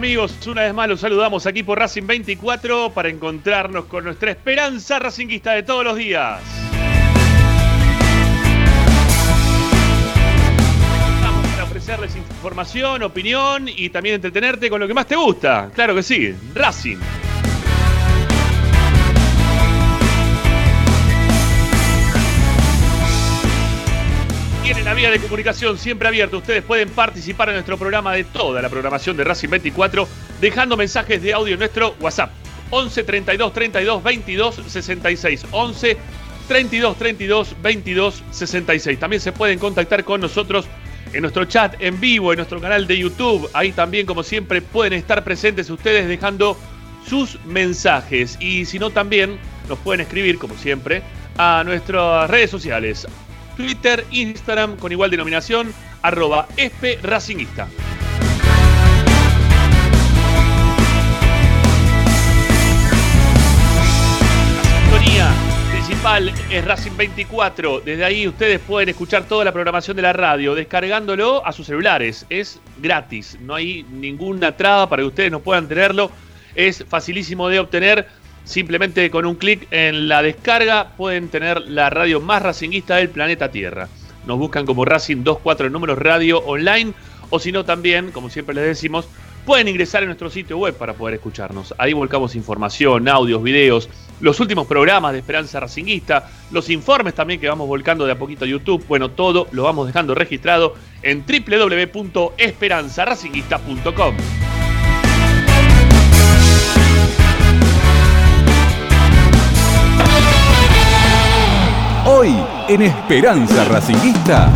amigos, una vez más los saludamos aquí por Racing 24 para encontrarnos con nuestra esperanza racinguista de todos los días. Estamos para ofrecerles información, opinión y también entretenerte con lo que más te gusta. Claro que sí, Racing. Vía de comunicación siempre abierta. Ustedes pueden participar en nuestro programa de toda la programación de Racing 24 dejando mensajes de audio en nuestro WhatsApp. 11 32 32 22 66. 11 32 32 22 66. También se pueden contactar con nosotros en nuestro chat en vivo, en nuestro canal de YouTube. Ahí también, como siempre, pueden estar presentes ustedes dejando sus mensajes. Y si no, también nos pueden escribir, como siempre, a nuestras redes sociales. Twitter, Instagram con igual denominación, arroba espe racingista. La sintonía principal es Racing 24. Desde ahí ustedes pueden escuchar toda la programación de la radio descargándolo a sus celulares. Es gratis, no hay ninguna traba para que ustedes no puedan tenerlo. Es facilísimo de obtener Simplemente con un clic en la descarga pueden tener la radio más racinguista del planeta Tierra. Nos buscan como Racing 24 números radio online o si no también, como siempre les decimos, pueden ingresar en nuestro sitio web para poder escucharnos. Ahí volcamos información, audios, videos, los últimos programas de Esperanza Racinguista, los informes también que vamos volcando de a poquito a YouTube. Bueno, todo lo vamos dejando registrado en www.esperanzaracinguista.com. Hoy en Esperanza Racinguista.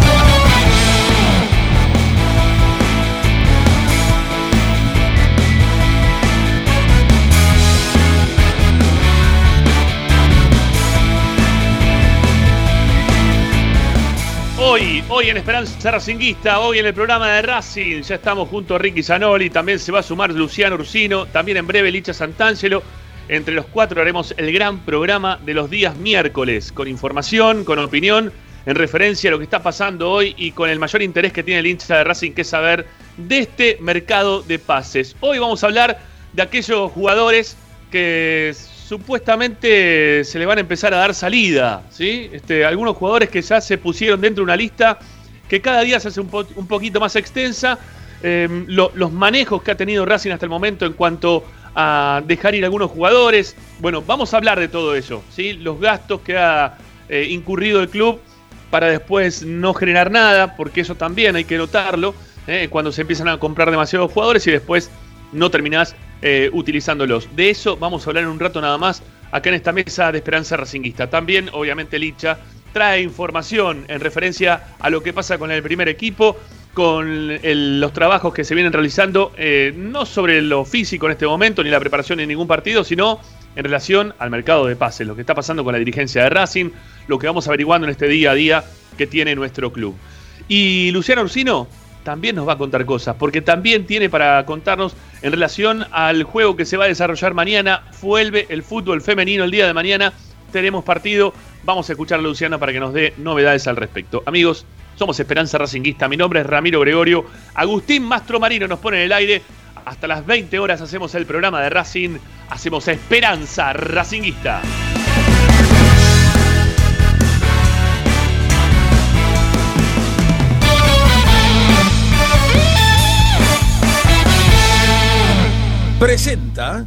Hoy, hoy en Esperanza Racinguista, hoy en el programa de Racing, ya estamos junto a Ricky Zanoli, también se va a sumar Luciano Ursino, también en breve Licha Santangelo. Entre los cuatro haremos el gran programa de los días miércoles, con información, con opinión, en referencia a lo que está pasando hoy y con el mayor interés que tiene el hincha de Racing, que es saber de este mercado de pases. Hoy vamos a hablar de aquellos jugadores que supuestamente se le van a empezar a dar salida, ¿sí? Este, algunos jugadores que ya se pusieron dentro de una lista que cada día se hace un, poquito más extensa. Eh, los manejos que ha tenido Racing hasta el momento en cuanto a dejar ir algunos jugadores. Bueno, vamos a hablar de todo eso, ¿sí? Los gastos que ha eh, incurrido el club para después no generar nada, porque eso también hay que notarlo, ¿eh? cuando se empiezan a comprar demasiados jugadores y después no terminás eh, utilizándolos. De eso vamos a hablar en un rato nada más acá en esta mesa de Esperanza Racinguista. También, obviamente, Licha trae información en referencia a lo que pasa con el primer equipo con los trabajos que se vienen realizando, eh, no sobre lo físico en este momento, ni la preparación en ningún partido, sino en relación al mercado de pases, lo que está pasando con la dirigencia de Racing, lo que vamos averiguando en este día a día que tiene nuestro club. Y Luciano Ursino también nos va a contar cosas, porque también tiene para contarnos en relación al juego que se va a desarrollar mañana. Vuelve el fútbol femenino el día de mañana. Tenemos partido. Vamos a escuchar a Luciano para que nos dé novedades al respecto. Amigos, somos Esperanza Racinguista. Mi nombre es Ramiro Gregorio. Agustín Mastro Marino nos pone en el aire. Hasta las 20 horas hacemos el programa de Racing. Hacemos Esperanza Racinguista. Presenta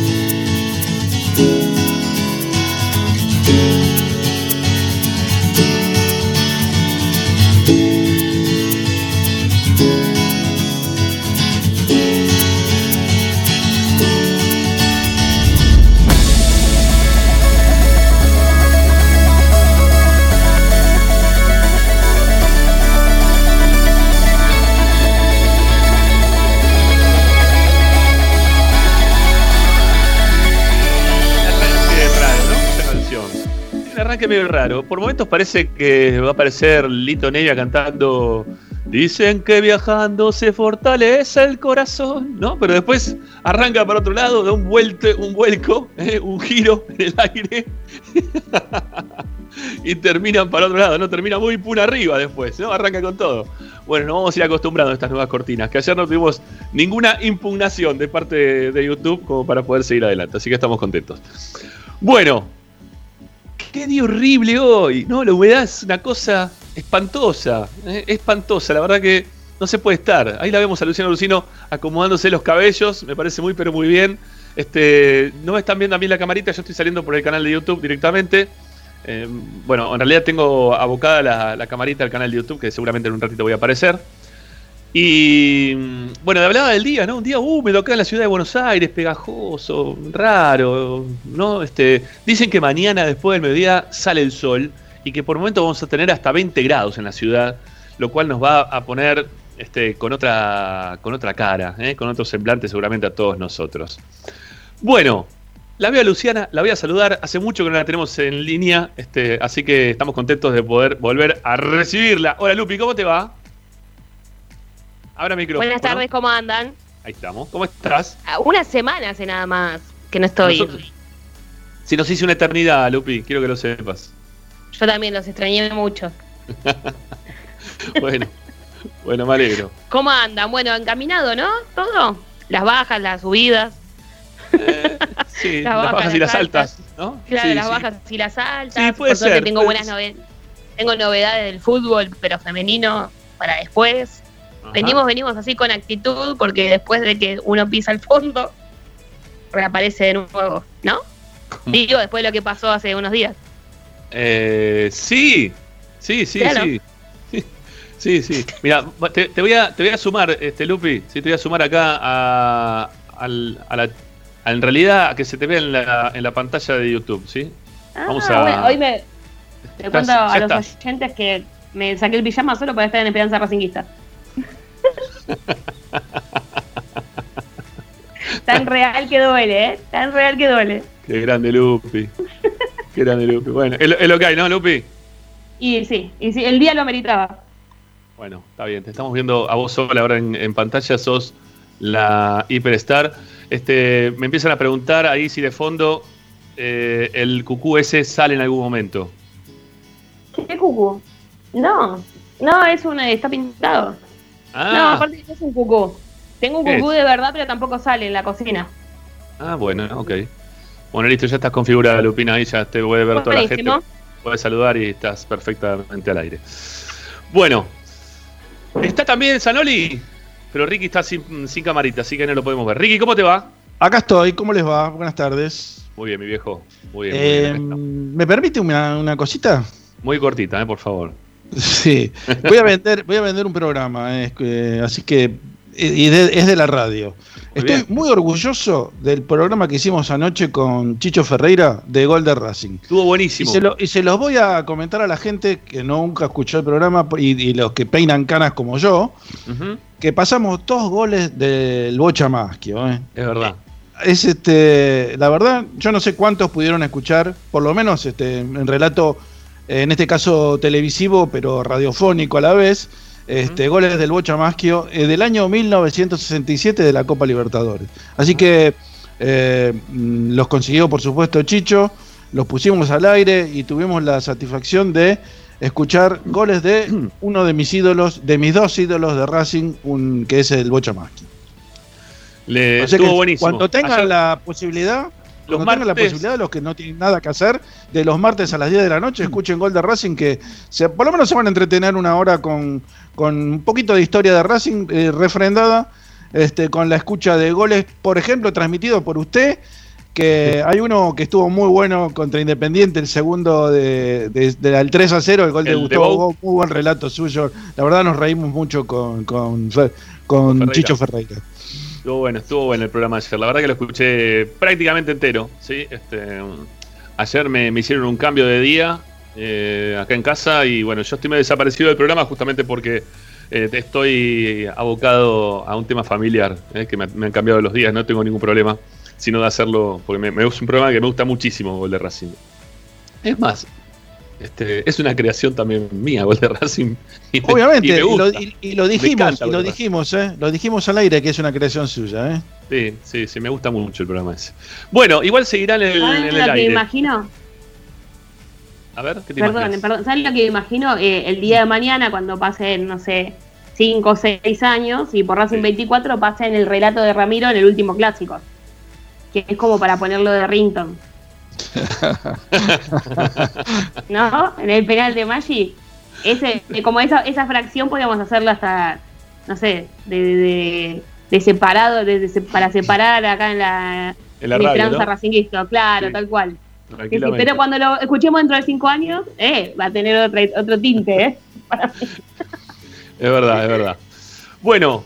Medio raro. Por momentos parece que va a aparecer Lito Nevia cantando Dicen que viajando se fortalece el corazón, ¿no? Pero después arranca para otro lado, da un, vuelte, un vuelco, ¿eh? un giro en el aire y terminan para otro lado, ¿no? Termina muy puna arriba después, ¿no? Arranca con todo. Bueno, nos vamos a ir acostumbrando a estas nuevas cortinas, que ayer no tuvimos ninguna impugnación de parte de YouTube como para poder seguir adelante, así que estamos contentos. Bueno, qué día horrible hoy, ¿no? La humedad es una cosa espantosa, ¿eh? espantosa, la verdad que no se puede estar. Ahí la vemos a Luciano Lucino acomodándose los cabellos, me parece muy pero muy bien. Este, no me están viendo a mí la camarita, yo estoy saliendo por el canal de YouTube directamente. Eh, bueno, en realidad tengo abocada la, la, camarita al canal de YouTube, que seguramente en un ratito voy a aparecer. Y bueno, hablaba del día, ¿no? Un día húmedo acá en la ciudad de Buenos Aires, pegajoso, raro, ¿no? Este, dicen que mañana después del mediodía sale el sol y que por momento vamos a tener hasta 20 grados en la ciudad, lo cual nos va a poner este, con, otra, con otra cara, ¿eh? con otro semblante seguramente a todos nosotros. Bueno, la veo a Luciana, la voy a saludar. Hace mucho que no la tenemos en línea, este, así que estamos contentos de poder volver a recibirla. Hola Lupi, ¿cómo te va? Ahora micrófono. Buenas tardes, ¿cómo andan? Ahí estamos. ¿Cómo estás? Ah, una semana hace nada más que no estoy. si nos hice una eternidad, Lupi, quiero que lo sepas. Yo también los extrañé mucho. bueno, bueno, me alegro. ¿Cómo andan? Bueno, encaminado, ¿no? Todo. Las bajas, las subidas. Eh, sí, las, bajas, y las altas, ¿no? Claro, las bajas y las altas. Sí, puede ser, tengo buenas novedades. Tengo novedades del fútbol, pero femenino para después. Venimos, venimos así con actitud, porque después de que uno pisa el fondo, reaparece de nuevo, ¿no? Digo, después de lo que pasó hace unos días. Eh, sí, sí, sí, sí. Sí, sí. Mira, te, voy a, te voy a sumar, este Lupi, sí, te voy a sumar acá a, la, en realidad a que se te vea en la, en la pantalla de YouTube, ¿sí? Ah, Vamos a... Bueno, hoy me te cuento a los oyentes que me saqué el pijama solo para estar en Esperanza Racinguista. Tan real que duele, ¿eh? Tan real que duele. Qué grande Lupi. Qué grande Lupi. Bueno, es, lo que hay, ¿no, Lupi? Y sí, y sí, el día lo meritaba. Bueno, está bien. Te estamos viendo a vos sola ahora en, pantalla. Sos la Hiperstar. Este, me empiezan a preguntar ahí si de fondo eh, el cucú ese sale en algún momento. ¿Qué cucú? No, no, es una, está pintado. Ah. No, aparte es un cucú. Tengo un cucú de verdad, pero tampoco sale en la cocina. Ah, bueno, ok. Bueno, listo, ya estás configurada, Lupina, ahí ya te puede ver toda la gente. Puedes saludar y estás perfectamente al aire. Bueno, está también Sanoli, pero Ricky está sin, sin camarita, así que no lo podemos ver. Ricky, ¿cómo te va? Acá estoy, ¿cómo les va? Buenas tardes. Muy bien, mi viejo. Muy bien. Eh, ¿Me permite una, cosita? Muy cortita, eh, por favor. Sí, voy a vender, voy a vender un programa, eh, así que y es de la radio. Estoy muy orgulloso del programa que hicimos anoche con Chicho Ferreira de Gol de Racing. Estuvo buenísimo. Y se, los voy a comentar a la gente que nunca escuchó el programa y, los que peinan canas como yo, que pasamos dos goles del Bocha Maschio. ¿eh? Es verdad. Es este, la verdad, yo no sé cuántos pudieron escuchar, por lo menos este, en relato, en este caso televisivo, pero radiofónico a la vez este, goles del Bocha Maschio eh, del año 1967 de la Copa Libertadores. Así que eh, mm, los consiguió, por supuesto, Chicho, los pusimos al aire y tuvimos la satisfacción de escuchar goles de uno de mis ídolos, de mis dos ídolos de Racing, un, que es el Bocha Maschio. Le estuvo buenísimo. Cuando tengan la posibilidad, los tengan la posibilidad, los que no tienen nada que hacer, de los martes a las 10 de la noche, escuchen Gol de Racing, que se, por lo menos se van a entretener una hora con, con un poquito de historia de Racing eh, refrendada, este, con la escucha de goles, por ejemplo, transmitido por usted, que hay uno que estuvo muy bueno contra Independiente, el segundo de, del 3 a 0, el gol de Gustavo muy buen relato suyo. La verdad nos reímos mucho con, con, con Chicho Ferreira. Estuvo bueno, estuvo bueno el programa ayer. La verdad que lo escuché prácticamente entero. ¿sí? Este, ayer me, me hicieron un cambio de día eh, acá en casa y bueno, yo estoy medio desaparecido del programa justamente porque eh, estoy abocado a un tema familiar, eh, que me, han cambiado los días, no tengo ningún problema, sino de hacerlo, porque me, es un programa que me gusta muchísimo, Gol de Racing. Es más, Este, es una creación también mía, gol de Racing. Obviamente, y, lo, dijimos, y lo dijimos, ¿eh? Lo dijimos al aire que es una creación suya, ¿eh? Sí, sí, sí, me gusta mucho el programa ese. Bueno, igual seguirá en el, en lo que imagino? A ver, ¿qué te perdón, perdón, ¿sabes lo que imagino? Eh, el día de mañana, cuando pasen, no sé, 5 o 6 años, y por Racing 24 pasa en el relato de Ramiro en el último clásico. Que es como para ponerlo de Rington. ¿No? En el penal de Maggi. Ese, como esa, esa fracción podríamos hacerla hasta, no sé, de, de, separado, de, para separar acá en la, en Esperanza ¿no? claro, tal cual. pero cuando lo escuchemos dentro de cinco años, eh, va a tener otro, otro tinte, ¿eh? es verdad, es verdad. Bueno,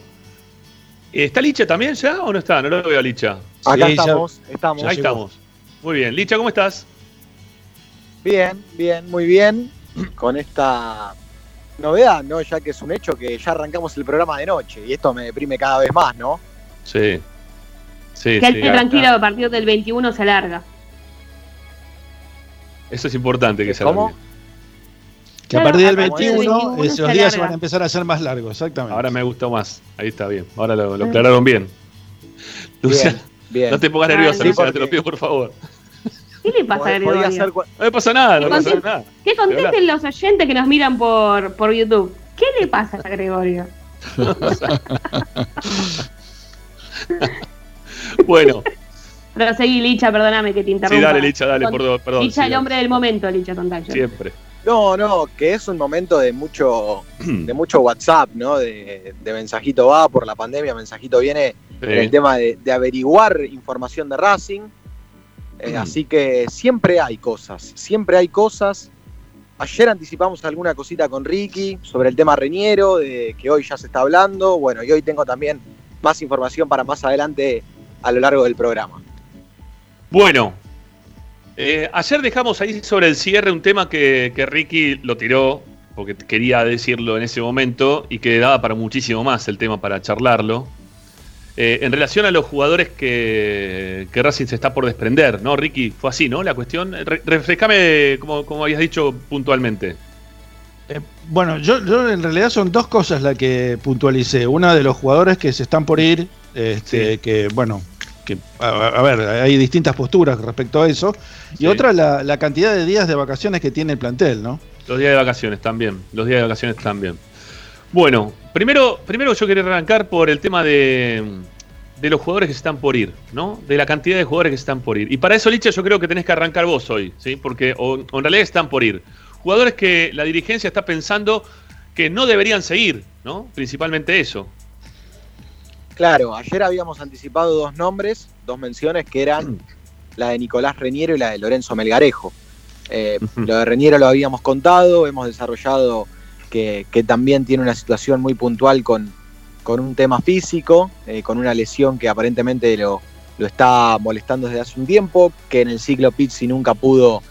¿está Licha también ya o no está? No lo veo a Licha. Acá estamos, estamos. Ahí estamos. Muy bien. Licha, ¿cómo estás? Bien, bien, muy bien. Con esta novedad, ¿no? Ya que es un hecho que ya arrancamos el programa de noche y esto me deprime cada vez más, ¿no? Sí. Sí, que sí, tranquilo, a partir del 21 se alarga. Eso es importante que se alargue. Que a partir del 21, esos días se van a empezar a ser más largos, exactamente. Ahora me gustó más. Ahí está bien. Ahora lo, aclararon bien. Luciana, no te pongas nerviosa, Luciana, te lo pido por favor. ¿Qué le pasa a Gregorio? No me pasa nada, no pasa nada. ¿Qué contesten los oyentes que nos miran por, por YouTube? ¿Qué le pasa a Gregorio? bueno. Pero seguí, Licha, perdóname que te interrumpa. Sí, dale, Licha, dale, perdón. perdón Licha, el hombre del momento, Licha Tontayo. Siempre. No, no, que es un momento de mucho, de mucho WhatsApp, ¿no? De, mensajito va por la pandemia, mensajito viene el tema de, averiguar información de Racing. Eh, mm. Así que siempre hay cosas, siempre hay cosas. Ayer anticipamos alguna cosita con Ricky sobre el tema Reñero, de que hoy ya se está hablando. Bueno, y hoy tengo también más información para más adelante a lo largo del programa. Bueno, eh, ayer dejamos ahí sobre el cierre un tema que, Ricky lo tiró, porque quería decirlo en ese momento, y que daba para muchísimo más el tema para charlarlo. Eh, en relación a los jugadores que, Racing se está por desprender, ¿no, Ricky? Fue así, ¿no? La cuestión. refrescame como, habías dicho puntualmente. Eh, bueno, yo, en realidad son dos cosas las que puntualicé. Una de los jugadores que se están por ir, este, que bueno, que a, ver, hay distintas posturas respecto a eso. Y otra, la, cantidad de días de vacaciones que tiene el plantel, ¿no? Los días de vacaciones también. Los días de vacaciones también. Bueno, primero, primero yo quería arrancar por el tema de, de los jugadores que están por ir, ¿no? De la cantidad de jugadores que están por ir. Y para eso, Licha, yo creo que tenés que arrancar vos hoy, ¿sí? Porque en realidad están por ir. Jugadores que la dirigencia está pensando que no deberían seguir, ¿no? Principalmente eso. Claro, ayer habíamos anticipado dos nombres, dos menciones que eran la de Nicolás Reñero y la de Lorenzo Melgarejo. Eh, lo de Reñero lo habíamos contado, hemos desarrollado que, también tiene una situación muy puntual con, con un tema físico, eh, con una lesión que aparentemente lo, lo, está molestando desde hace un tiempo, que en el ciclo Pizzi nunca pudo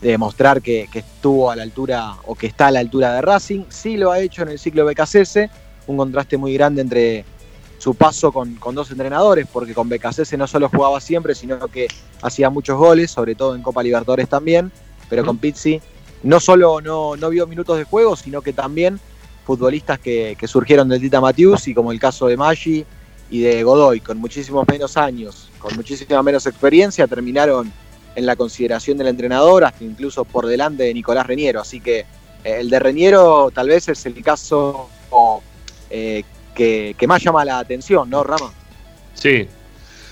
demostrar que, que, estuvo a la altura o que está a la altura de Racing. Sí lo ha hecho en el ciclo BKCS, un contraste muy grande entre su paso con, dos entrenadores, porque con BKC no solo jugaba siempre, sino que hacía muchos goles, sobre todo en Copa Libertadores también, pero con Pizzi no solo no, no vio minutos de juego, sino que también futbolistas que, surgieron del Tita Matius y como el caso de Maggi y de Godoy, con muchísimos menos años, con muchísima menos experiencia, terminaron en la consideración del entrenador, hasta incluso por delante de Nicolás Reñero. Así que eh, el de Reñero tal vez es el caso eh, que, más llama la atención, ¿no, Rama? Sí,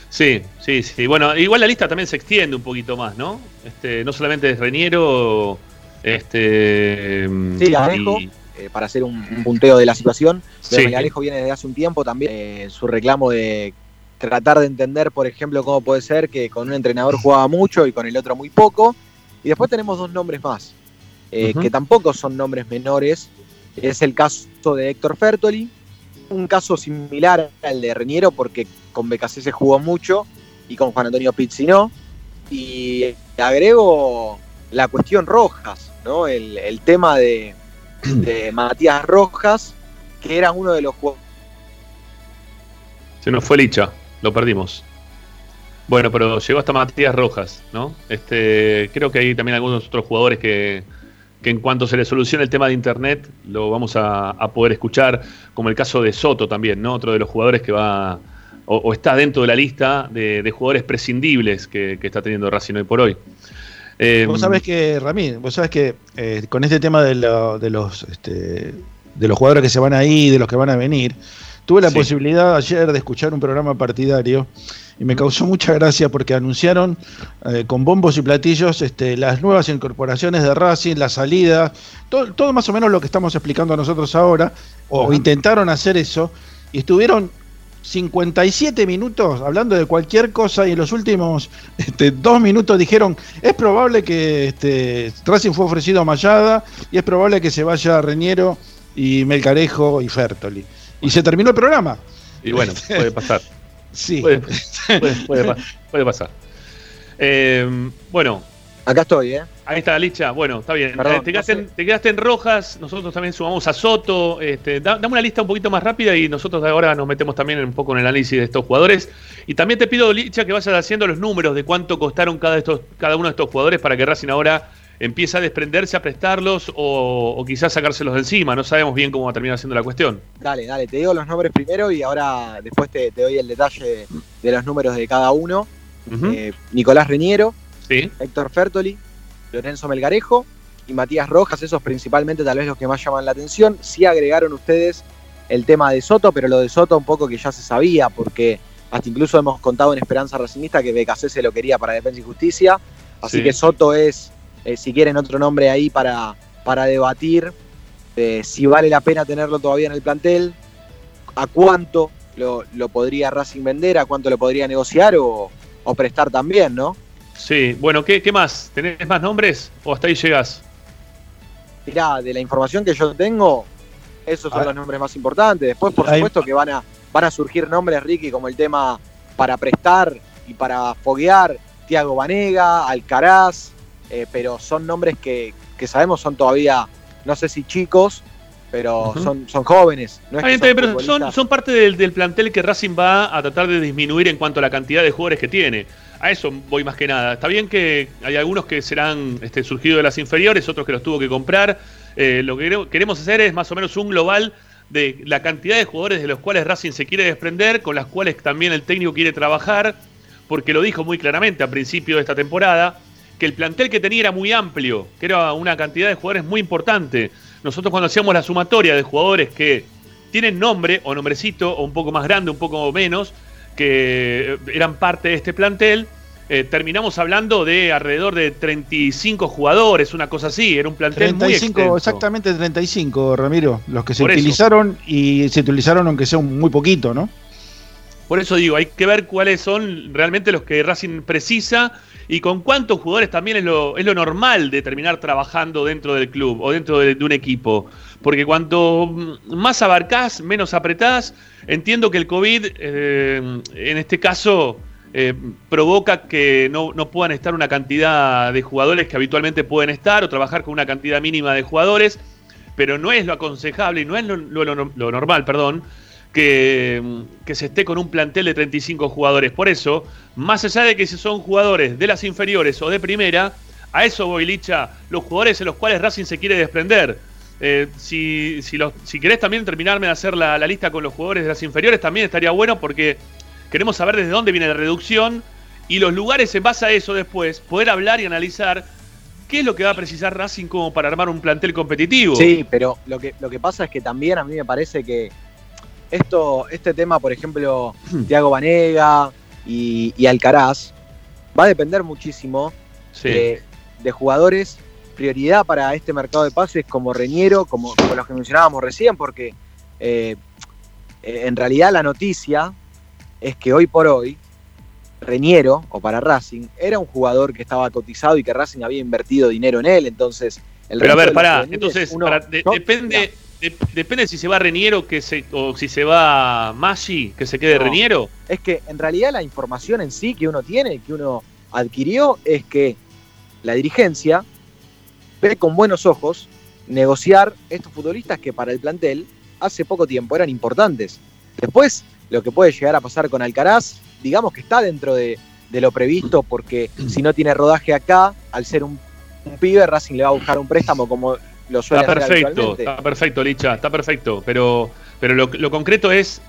sí, sí, sí. Bueno, igual la lista también se extiende un poquito más, ¿no? Este, no solamente es Reñero, este. Sí, Alejo, eh, para hacer un, punteo de la situación. Pero Alejo viene desde hace un tiempo también. Eh, su reclamo de tratar de entender, por ejemplo, cómo puede ser que con un entrenador jugaba mucho y con el otro muy poco. Y después tenemos dos nombres más, eh, que tampoco son nombres menores. Es el caso de Héctor Fertoli, un caso similar al de Reñero porque con BKC se jugó mucho y con Juan Antonio Pizzi no. Y agrego la cuestión Rojas, ¿no? El, tema de, Matías Rojas, que era uno de los jugadores. Se nos fue Licha, lo perdimos. Bueno, pero llegó hasta Matías Rojas, ¿no? Este, creo que hay también algunos otros jugadores que, que en cuanto se le solucione el tema de internet, lo vamos a, poder escuchar, como el caso de Soto también, ¿no? Otro de los jugadores que va o, está dentro de la lista de, jugadores prescindibles que, está teniendo Racing hoy por hoy. Eh, vos sabés que, Ramín, vos sabés que eh, con este tema de, los este, de los jugadores que se van a ir, de los que van a venir, tuve la posibilidad ayer de escuchar un programa partidario y me causó mucha gracia porque anunciaron eh, con bombos y platillos este, las nuevas incorporaciones de Racing, la salida, todo, más o menos lo que estamos explicando nosotros ahora, o intentaron hacer eso, y estuvieron 57 minutos hablando de cualquier cosa y en los últimos este, dos minutos dijeron es probable que este, Racing fue ofrecido a Mayada y es probable que se vaya Reñero y Melcarejo y Fertoli. Y se terminó el programa. Y bueno, puede pasar. Sí. Puede, pasar. Eh, bueno. Acá estoy, ¿eh? Ahí está, Licha. Bueno, está bien. Eh, te, quedaste, en rojas. Nosotros también sumamos a Soto. Este, dame una lista un poquito más rápida y nosotros ahora nos metemos también un poco en el análisis de estos jugadores. Y también te pido, Licha, que vayas haciendo los números de cuánto costaron cada, estos, cada uno de estos jugadores para que Racing ahora empiece a desprenderse, a prestarlos o, quizás sacárselos de encima. No sabemos bien cómo va a terminar siendo la cuestión. Dale, dale, te digo los nombres primero y ahora después te, doy el detalle de los números de cada uno. Eh, Nicolás Reñero, Héctor Fertoli, Lorenzo Melgarejo y Matías Rojas, esos principalmente tal vez los que más llaman la atención. Sí agregaron ustedes el tema de Soto, pero lo de Soto un poco que ya se sabía, porque hasta incluso hemos contado en Esperanza Racingista que BKC se lo quería para Defensa y Justicia, así que Soto es eh, si quieren otro nombre ahí para, para debatir eh, si vale la pena tenerlo todavía en el plantel, a cuánto lo, podría Racing vender, a cuánto lo podría negociar o, prestar también, ¿no? Sí, bueno, ¿qué, ¿qué, más? ¿Tenés más nombres o hasta ahí llegás? Mirá, de la información que yo tengo, esos son los nombres más importantes. Después, por supuesto, que van a, van a surgir nombres, Ricky, como el tema para prestar y para foguear, Tiago Vanega, Alcaraz, eh, pero son nombres que, sabemos son todavía, no sé si chicos, pero son, son jóvenes. pero son, parte del, plantel que Racing va a tratar de disminuir en cuanto a la cantidad de jugadores que tiene. A eso voy más que nada. Está bien que hay algunos que serán este, surgidos de las inferiores, otros que los tuvo que comprar. Eh, lo que queremos hacer es más o menos un global de la cantidad de jugadores de los cuales Racing se quiere desprender, con las cuales también el técnico quiere trabajar, porque lo dijo muy claramente a principio de esta temporada que el plantel que tenía era muy amplio, que era una cantidad de jugadores muy importante. Nosotros cuando hacíamos la sumatoria de jugadores que tienen nombre o nombrecito o un poco más grande, un poco menos, que eran parte de este plantel, eh, terminamos hablando de alrededor de 35 jugadores, una cosa así, era un plantel 35, muy Exactamente 35, Ramiro, los que se utilizaron y se utilizaron aunque sea muy poquito, ¿no? Por eso digo, hay que ver cuáles son realmente los que Racing precisa y con cuántos jugadores también es lo, es lo normal de terminar trabajando dentro del club o dentro de, un equipo. Porque cuanto más abarcás, menos apretás. Entiendo que el COVID, eh, en este caso, eh, provoca que no, puedan estar una cantidad de jugadores que habitualmente pueden estar o trabajar con una cantidad mínima de jugadores, pero no es lo aconsejable y no es lo, lo normal, perdón, que, se esté con un plantel de 35 jugadores. Por eso, más allá de que si son jugadores de las inferiores o de primera, a eso voy, Licha, los jugadores en los cuales Racing se quiere desprender. Eh, si, si, si, querés también terminarme de hacer la, lista con los jugadores de las inferiores, también estaría bueno porque queremos saber desde dónde viene la reducción y los lugares en base a eso después, poder hablar y analizar qué es lo que va a precisar Racing como para armar un plantel competitivo. Sí, pero lo que, lo que pasa es que también a mí me parece que esto, este tema, por ejemplo. Tiago Vanega y, Alcaraz, va a depender muchísimo de, jugadores prioridad para este mercado de pases como Reñero, como, los que mencionábamos recién, porque eh, en realidad la noticia es que hoy por hoy Reñero, o para Racing, era un jugador que estaba cotizado y que Racing había invertido dinero en él, entonces... El Pero a ver, pará, entonces, depende depende si se va Reniero que se, o si se va Maggi, que se quede Reniero. Es que en realidad la información en sí que uno tiene, que uno adquirió, es que la dirigencia ve con buenos ojos negociar estos futbolistas que para el plantel hace poco tiempo eran importantes. Después, lo que puede llegar a pasar con Alcaraz, digamos que está dentro de, de lo previsto, porque si no tiene rodaje acá, al ser un un pibe, Racing le va a buscar un préstamo como lo suele está perfecto, Está perfecto, Licha, está perfecto. Pero, pero lo, concreto es,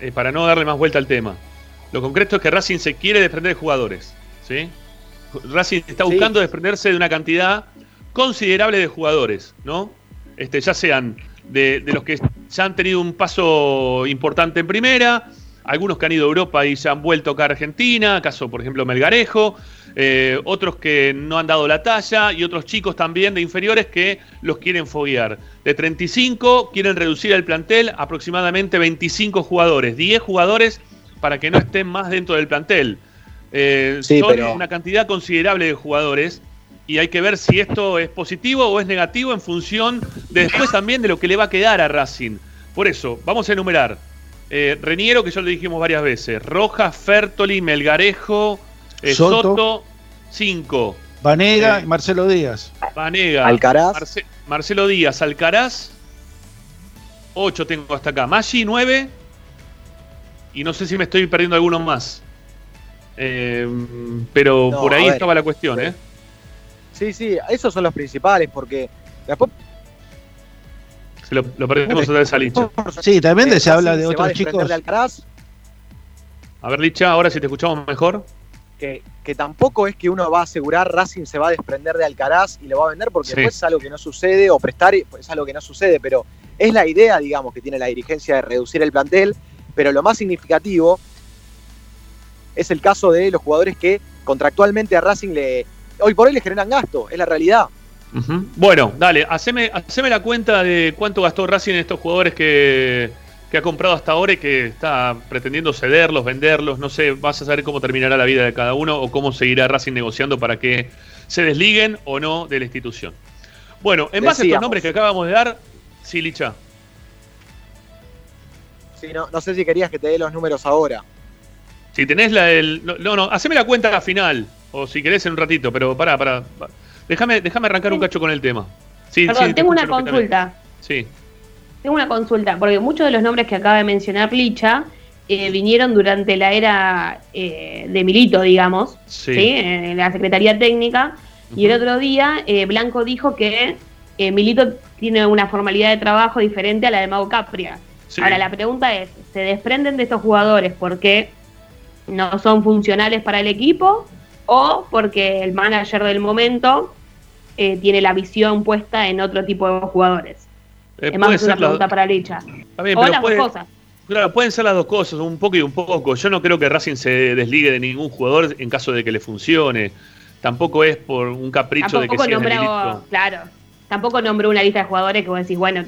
eh, para no darle más vuelta al tema, lo concreto es que Racing se quiere desprender de jugadores. ¿sí? Racing está buscando desprenderse de una cantidad considerable de jugadores, ¿no? Este, ya sean de, de, los que ya han tenido un paso importante en primera, algunos que han ido a Europa y se han vuelto acá a Argentina, caso por ejemplo Melgarejo, eh, otros que no han dado la talla y otros chicos también de inferiores que los quieren foguear. De 35 quieren reducir el plantel aproximadamente 25 jugadores, 10 jugadores para que no estén más dentro del plantel. Eh, son una cantidad considerable de jugadores y hay que ver si esto es positivo o es negativo en función de después también de lo que le va a quedar a Racing. Por eso, vamos a enumerar. Eh, Reniero, que ya lo dijimos varias veces. Rojas, Fertoli, Melgarejo, eh, Soto, 5. Vanega y Marcelo Díaz. Vanega. Alcaraz. Marcelo Díaz, Alcaraz. 8 tengo hasta acá. Maggi, 9. Y no sé si me estoy perdiendo alguno más. Eh, pero por ahí estaba la cuestión, ¿eh? Sí, sí, esos son los principales, porque después. Se lo, perdimos otra vez a Licha. Sí, también se habla de otros chicos. A ver, Licha, ahora si te escuchamos mejor que, tampoco es que uno va a asegurar Racing se va a desprender de Alcaraz y lo va a vender porque después es algo que no sucede, o prestar es algo que no sucede, pero es la idea, digamos, que tiene la dirigencia de reducir el plantel, pero lo más significativo es el caso de los jugadores que contractualmente a Racing le hoy por hoy le generan gasto, es la realidad. Bueno, dale, haceme, haceme la cuenta de cuánto gastó Racing en estos jugadores que, que ha comprado hasta ahora y que está pretendiendo cederlos, venderlos. No sé, vas a saber cómo terminará la vida de cada uno o cómo seguirá Racing negociando para que se desliguen o no de la institución. Bueno, en base a estos nombres que acabamos de dar, sí, Licha. Sí, no, no sé si querías que te dé los números ahora. Si tenés la del. No, no, haceme la cuenta final. O si querés en un ratito, pero pará, pará. Déjame, déjame arrancar un cacho con el tema. Sí, Perdón, tengo una consulta. Sí. Tengo una consulta, porque muchos de los nombres que acaba de mencionar Licha eh, vinieron durante la era eh, de Milito, digamos, sí. en la Secretaría Técnica, y el otro día eh, Blanco dijo que Milito tiene una formalidad de trabajo diferente a la de Mau Capria. Ahora la pregunta es, ¿se desprenden de estos jugadores porque no son funcionales para el equipo o porque el manager del momento tiene la visión puesta en otro tipo de jugadores? Eh, es más una pregunta para Licha. o las dos cosas. Claro, pueden ser las dos cosas, un poco y un poco. Yo no creo que Racing se desligue de ningún jugador en caso de que le funcione. Tampoco es por un capricho de que sea nombró, Claro, tampoco nombró una lista de jugadores que vos decís, bueno,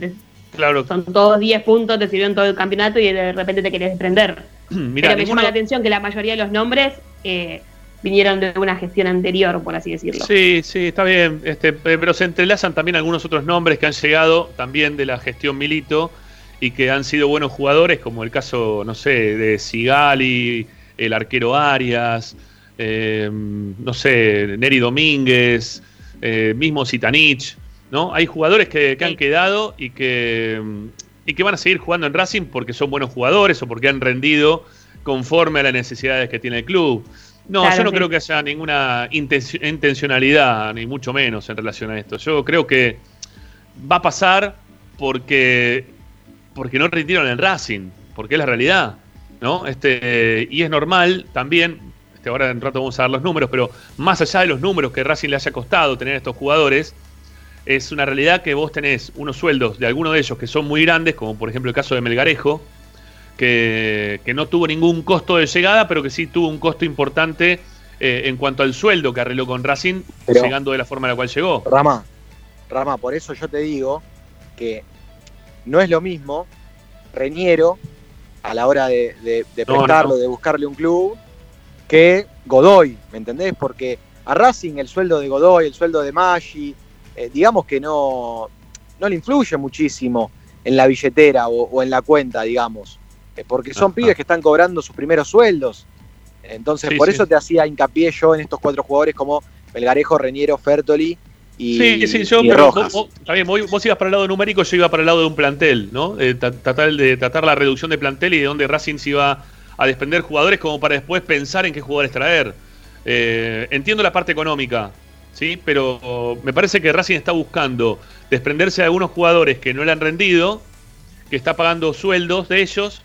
claro. son todos 10 puntos, te sirvieron todo el campeonato y de repente te querés desprender. Pero me llama la atención que la mayoría de los nombres eh, vinieron de una gestión anterior, por así decirlo. Sí, sí, está bien. Este, pero se entrelazan también algunos otros nombres que han llegado también de la gestión Milito y que han sido buenos jugadores, como el caso, no sé, de Sigali, el arquero Arias, eh, no sé, Neri Domínguez, eh, mismo Zitanich, ¿no? Hay jugadores que, han quedado y que, y que van a seguir jugando en Racing porque son buenos jugadores o porque han rendido conforme a las necesidades que tiene el club. No, yo no creo que haya ninguna intencionalidad, ni mucho menos en relación a esto. Yo creo que va a pasar porque, porque no retiraron el Racing, porque es la realidad. ¿no? Este, y es normal también, este, ahora en rato vamos a dar los números, pero más allá de los números que Racing le haya costado tener a estos jugadores, es una realidad que vos tenés unos sueldos de algunos de ellos que son muy grandes, como por ejemplo el caso de Melgarejo, que, no tuvo ningún costo de llegada, pero que sí tuvo un costo importante eh, en cuanto al sueldo que arregló con Racing, llegando de la forma en la cual llegó. Rama, Rama, por eso yo te digo que no es lo mismo Reñero a la hora de, de, prestarlo, de buscarle un club, que Godoy, ¿me entendés? Porque a Racing el sueldo de Godoy, el sueldo de Maggi, eh, digamos que no, no le influye muchísimo en la billetera o en la cuenta, digamos. Eh, porque son pibes que están cobrando sus primeros sueldos. Entonces, por eso te hacía hincapié yo en estos cuatro jugadores como Belgarejo, Reñero, Fertoli y. Sí, sí, yo, pero vos, vos, ibas para el lado numérico, yo iba para el lado de un plantel, ¿no? tratar, de tratar la reducción de plantel y de dónde Racing se iba a desprender jugadores como para después pensar en qué jugadores traer. Eh, entiendo la parte económica, ¿sí? Pero me parece que Racing está buscando desprenderse de algunos jugadores que no le han rendido, que está pagando sueldos de ellos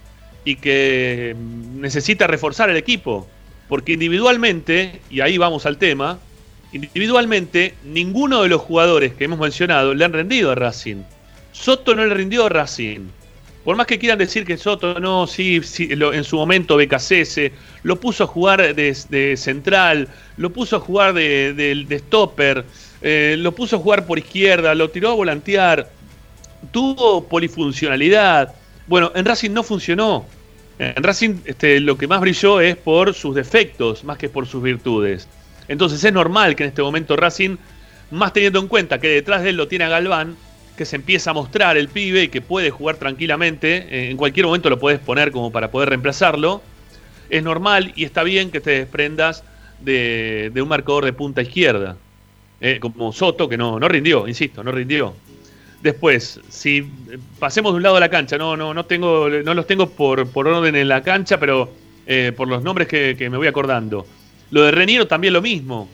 y que necesita reforzar el equipo. Porque individualmente, y ahí vamos al tema, individualmente ninguno de los jugadores que hemos mencionado le han rendido a Racing. Soto no le rindió a Racing. Por más que quieran decir que Soto no, sí, en su momento BKCS, lo puso a jugar de, central, lo puso a jugar de, stopper, eh, lo puso a jugar por izquierda, lo tiró a volantear, tuvo polifuncionalidad. Bueno, en Racing no funcionó. En Racing este, lo que más brilló es por sus defectos, más que por sus virtudes. Entonces es normal que en este momento Racing, más teniendo en cuenta que detrás de él lo tiene a Galván, que se empieza a mostrar el pibe y que puede jugar tranquilamente, eh, en cualquier momento lo puedes poner como para poder reemplazarlo, es normal y está bien que te desprendas de, un marcador de punta izquierda, eh, como Soto, que no, no rindió, insisto, no rindió. Después, si eh, pasemos de un lado de la cancha, no, no, no, tengo, no los tengo por, por orden en la cancha, pero por los nombres que, me voy acordando. Lo de Reniero también lo mismo.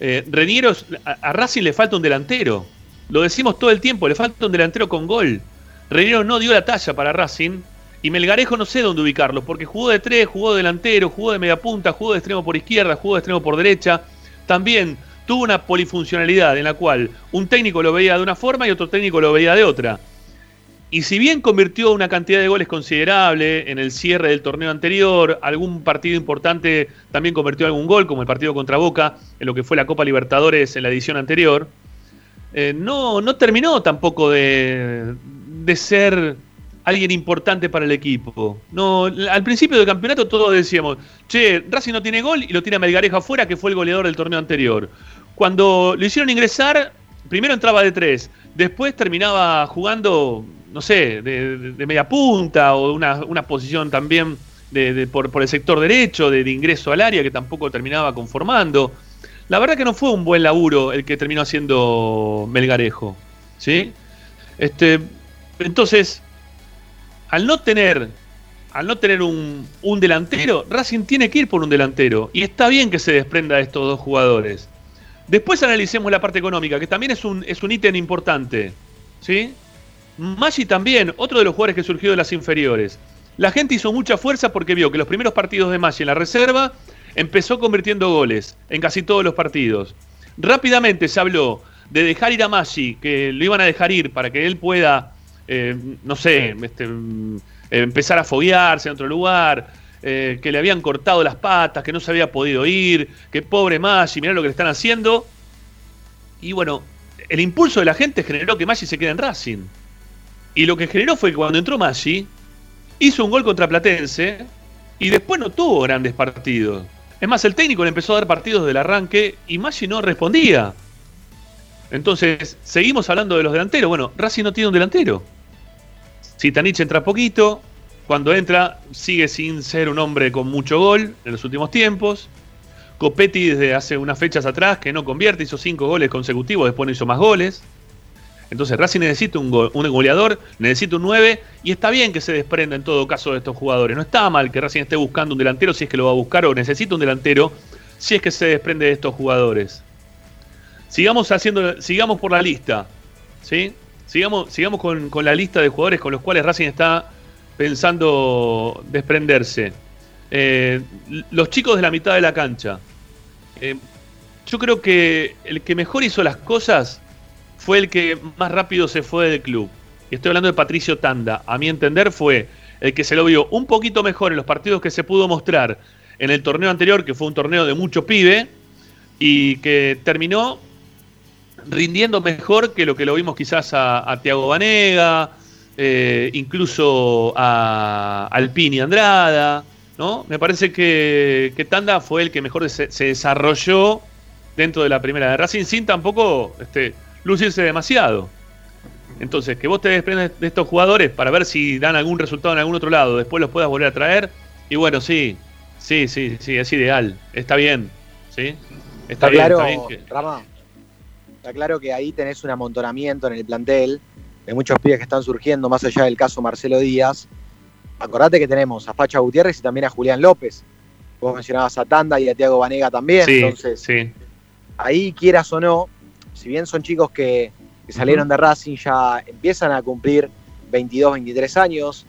Reniero, a Racing le falta un delantero. Lo decimos todo el tiempo, le falta un delantero con gol. Reñero no dio la talla para Racing. Y Melgarejo no sé dónde ubicarlo, porque jugó de tres, jugó de delantero, jugó de media punta, jugó de extremo por izquierda, jugó de extremo por derecha. También tuvo una polifuncionalidad en la cual un técnico lo veía de una forma y otro técnico lo veía de otra. Y si bien convirtió una cantidad de goles considerable en el cierre del torneo anterior, algún partido importante también convirtió algún gol, como el partido contra Boca, en lo que fue la Copa Libertadores en la edición anterior, eh, no, no terminó tampoco de, ser alguien importante para el equipo. No, al principio del campeonato todos decíamos, che, Racing no tiene gol y lo tiene Melgarejo afuera, que fue el goleador del torneo anterior. Cuando lo hicieron ingresar, primero entraba de tres, después terminaba jugando, no sé, de, media punta o una, una posición también de, por, por, el sector derecho, de, ingreso al área, que tampoco terminaba conformando. La verdad que no fue un buen laburo el que terminó haciendo Melgarejo. ¿Sí? Este, entonces, al no tener, al no tener un, delantero, Racing tiene que ir por un delantero. Y está bien que se desprenda de estos dos jugadores. Después analicemos la parte económica, que también es un, es un ítem importante. ¿Sí? Maggi también, otro de los jugadores que surgió de las inferiores. La gente hizo mucha fuerza porque vio que los primeros partidos de Maggi en la reserva empezó convirtiendo goles en casi todos los partidos. Rápidamente se habló de dejar ir a Maggi, que lo iban a dejar ir para que él pueda, eh, no sé, este, mm, empezar a foguearse en otro lugar, eh, que le habían cortado las patas, que no se había podido ir, que pobre Maggi, mirá lo que le están haciendo. Y bueno, el impulso de la gente generó que Maggi se quede en Racing. Y lo que generó fue que cuando entró Maggi, hizo un gol contra Platense y después no tuvo grandes partidos. Es más, el técnico le empezó a dar partidos del arranque y Maggi no respondía. Entonces, seguimos hablando de los delanteros. Bueno, Racing no tiene un delantero. Sitanich entra poquito. Cuando entra, sigue sin ser un hombre con mucho gol en los últimos tiempos. Copetti desde hace unas fechas atrás que no convierte, hizo cinco goles consecutivos, después no hizo más goles. Entonces Racing necesita un, goleador, necesita un 9 y está bien que se desprenda en todo caso de estos jugadores. No está mal que Racing esté buscando un delantero si es que lo va a buscar o necesita un delantero si es que se desprende de estos jugadores. Sigamos haciendo, sigamos por la lista, ¿sí? Sigamos, sigamos con, la lista de jugadores con los cuales Racing está pensando desprenderse. Eh, los chicos de la mitad de la cancha. Eh, yo creo que el que mejor hizo las cosas fue el que más rápido se fue del club. Y estoy hablando de Patricio Tanda. A mi entender fue el que se lo vio un poquito mejor en los partidos que se pudo mostrar en el torneo anterior, que fue un torneo de mucho pibe, y que terminó rindiendo mejor que lo que lo vimos quizás a, a Tiago Vanega, eh, incluso a Alpini Andrada. ¿no? Me parece que, Tanda fue el que mejor se, se, desarrolló dentro de la primera de Racing, sin tampoco este, lucirse demasiado. Entonces, que vos te desprendas de estos jugadores para ver si dan algún resultado en algún otro lado, después los puedas volver a traer. Y bueno, sí, sí, sí, sí, es ideal. Está bien. ¿sí? Está, claro, está claro que ahí tenés un amontonamiento en el plantel de muchos pibes que están surgiendo, más allá del caso Marcelo Díaz. Acordate que tenemos a Facha Gutiérrez y también a Julián López. Vos mencionabas a Tanda y a Tiago Vanega también. entonces, sí ahí quieras o no, si bien son chicos que, salieron de Racing, ya empiezan a cumplir 22, 23 años,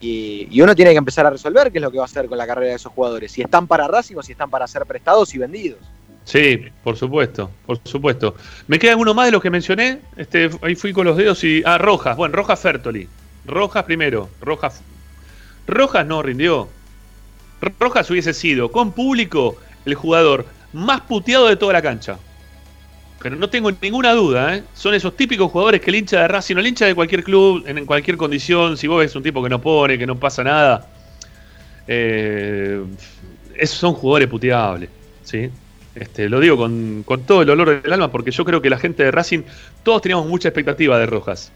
y, uno tiene que empezar a resolver qué es lo que va a hacer con la carrera de esos jugadores, si están para Racing o si están para ser prestados y vendidos. Sí, por supuesto, por supuesto. ¿Me queda alguno más de los que mencioné? Este, ahí fui con los dedos y. Ah, Rojas. Bueno, Rojas Fertoli. Rojas primero. Rojas. Rojas no rindió. Rojas hubiese sido, con público, el jugador más puteado de toda la cancha. Pero no tengo ninguna duda, ¿eh? son esos típicos jugadores que el hincha de Racing o el hincha de cualquier club, en cualquier condición, si vos ves un tipo que no pone, que no pasa nada, eh, esos son jugadores puteables. ¿sí? Este, lo digo con, todo el dolor del alma porque yo creo que la gente de Racing, todos teníamos mucha expectativa de Rojas.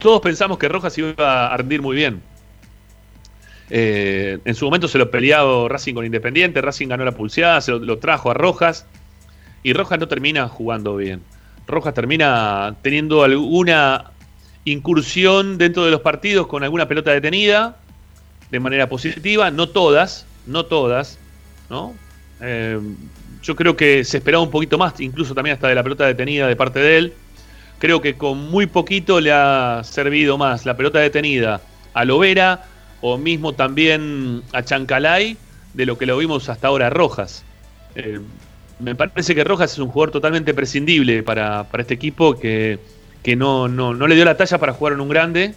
Todos pensamos que Rojas iba a rendir muy bien. Eh, en su momento se lo peleaba Racing con Independiente, Racing ganó la pulseada, se lo, trajo a Rojas y Rojas no termina jugando bien. Rojas termina teniendo alguna incursión dentro de los partidos con alguna pelota detenida de manera positiva, no todas, no todas, ¿no? Eh, yo creo que se esperaba un poquito más, incluso también hasta de la pelota detenida de parte de él. Creo que con muy poquito le ha servido más la pelota detenida a Lovera o mismo también a Chancalay de lo que lo vimos hasta ahora a Rojas. Eh, me parece que Rojas es un jugador totalmente prescindible para, este equipo que, no, no, no, le dio la talla para jugar en un grande.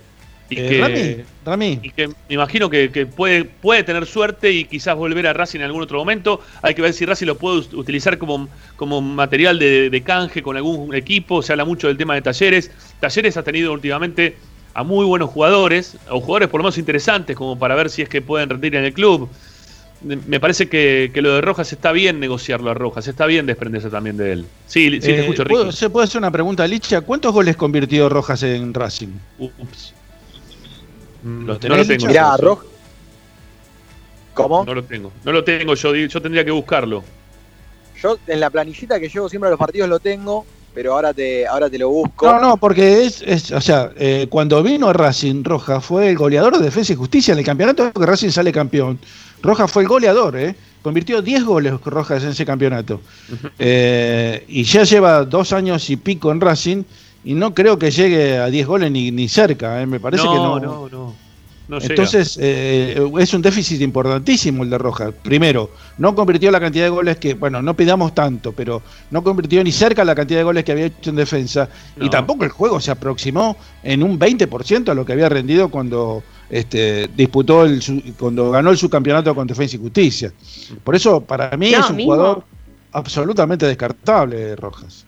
Y eh, que, Y que me imagino que, puede, puede tener suerte y quizás volver a Racing en algún otro momento. Hay que ver si Racing lo puede utilizar como, como material de, de canje con algún equipo. Se habla mucho del tema de talleres. Talleres ha tenido últimamente a muy buenos jugadores, o jugadores por lo menos interesantes, como para ver si es que pueden rendir en el club. Me parece que, lo de Rojas está bien negociarlo a Rojas, está bien desprenderse también de él. Sí, sí te eh, escucho, Ricky. ¿Se puede hacer una pregunta, Licha? ¿Cuántos goles convirtió Rojas en Racing? Ups. Mm, no lo tengo. Mirá. ¿Cómo? No lo tengo. No lo tengo, yo, yo tendría que buscarlo. Yo en la planillita que llevo siempre a los partidos lo tengo, pero ahora te, ahora te lo busco. No, no, porque es, es o sea, eh, cuando vino Racing, Rojas fue el goleador de Defensa y Justicia en el campeonato que Racing sale campeón. Rojas fue el goleador, ¿eh? Convirtió 10 goles Rojas en ese campeonato. Eh, y ya lleva dos años y pico en Racing y no creo que llegue a 10 goles ni, ni cerca, ¿eh? me parece que no. No, no. Entonces, eh, es un déficit importantísimo el de Rojas. Primero, no convirtió la cantidad de goles que, bueno, no pidamos tanto, pero no convirtió ni cerca la cantidad de goles que había hecho en defensa. Y tampoco el juego se aproximó en un 20% a lo que había rendido cuando este, disputó el, cuando ganó el subcampeonato con Defensa y Justicia. Por eso, para mí, es un jugador absolutamente descartable, Rojas.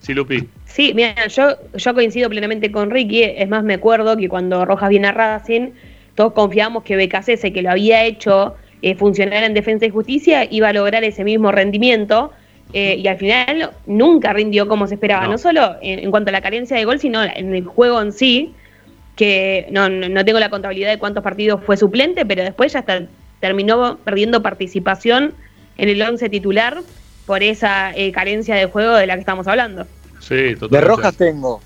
Sí, Lupi. Sí, mira, yo, yo coincido plenamente con Ricky. Es más, me acuerdo que cuando Rojas viene a Racing todos confiamos que BKC, que lo había hecho eh, funcionar en Defensa y Justicia, iba a lograr ese mismo rendimiento. Eh, y al final nunca rindió como se esperaba, no, solo en, cuanto a la carencia de gol, sino en el juego en sí, que no, no tengo la contabilidad de cuántos partidos fue suplente, pero después ya hasta terminó perdiendo participación en el 11 titular por esa eh, carencia de juego de la que estamos hablando. Sí, totalmente. De Rojas tengo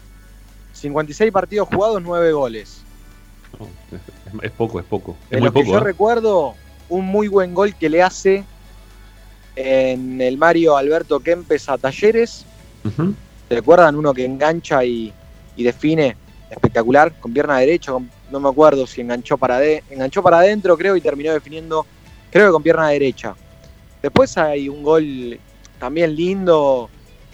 56 partidos jugados, 9 goles. Es poco, es poco. Es lo que yo ¿eh? recuerdo, un muy buen gol que le hace en el Mario Alberto Kempes a Talleres. ¿Se recuerdan? Uno que engancha y, define espectacular, con pierna derecha, no me acuerdo si enganchó para, de, enganchó para adentro, creo, y terminó definiendo, creo que con pierna derecha. Después hay un gol también lindo,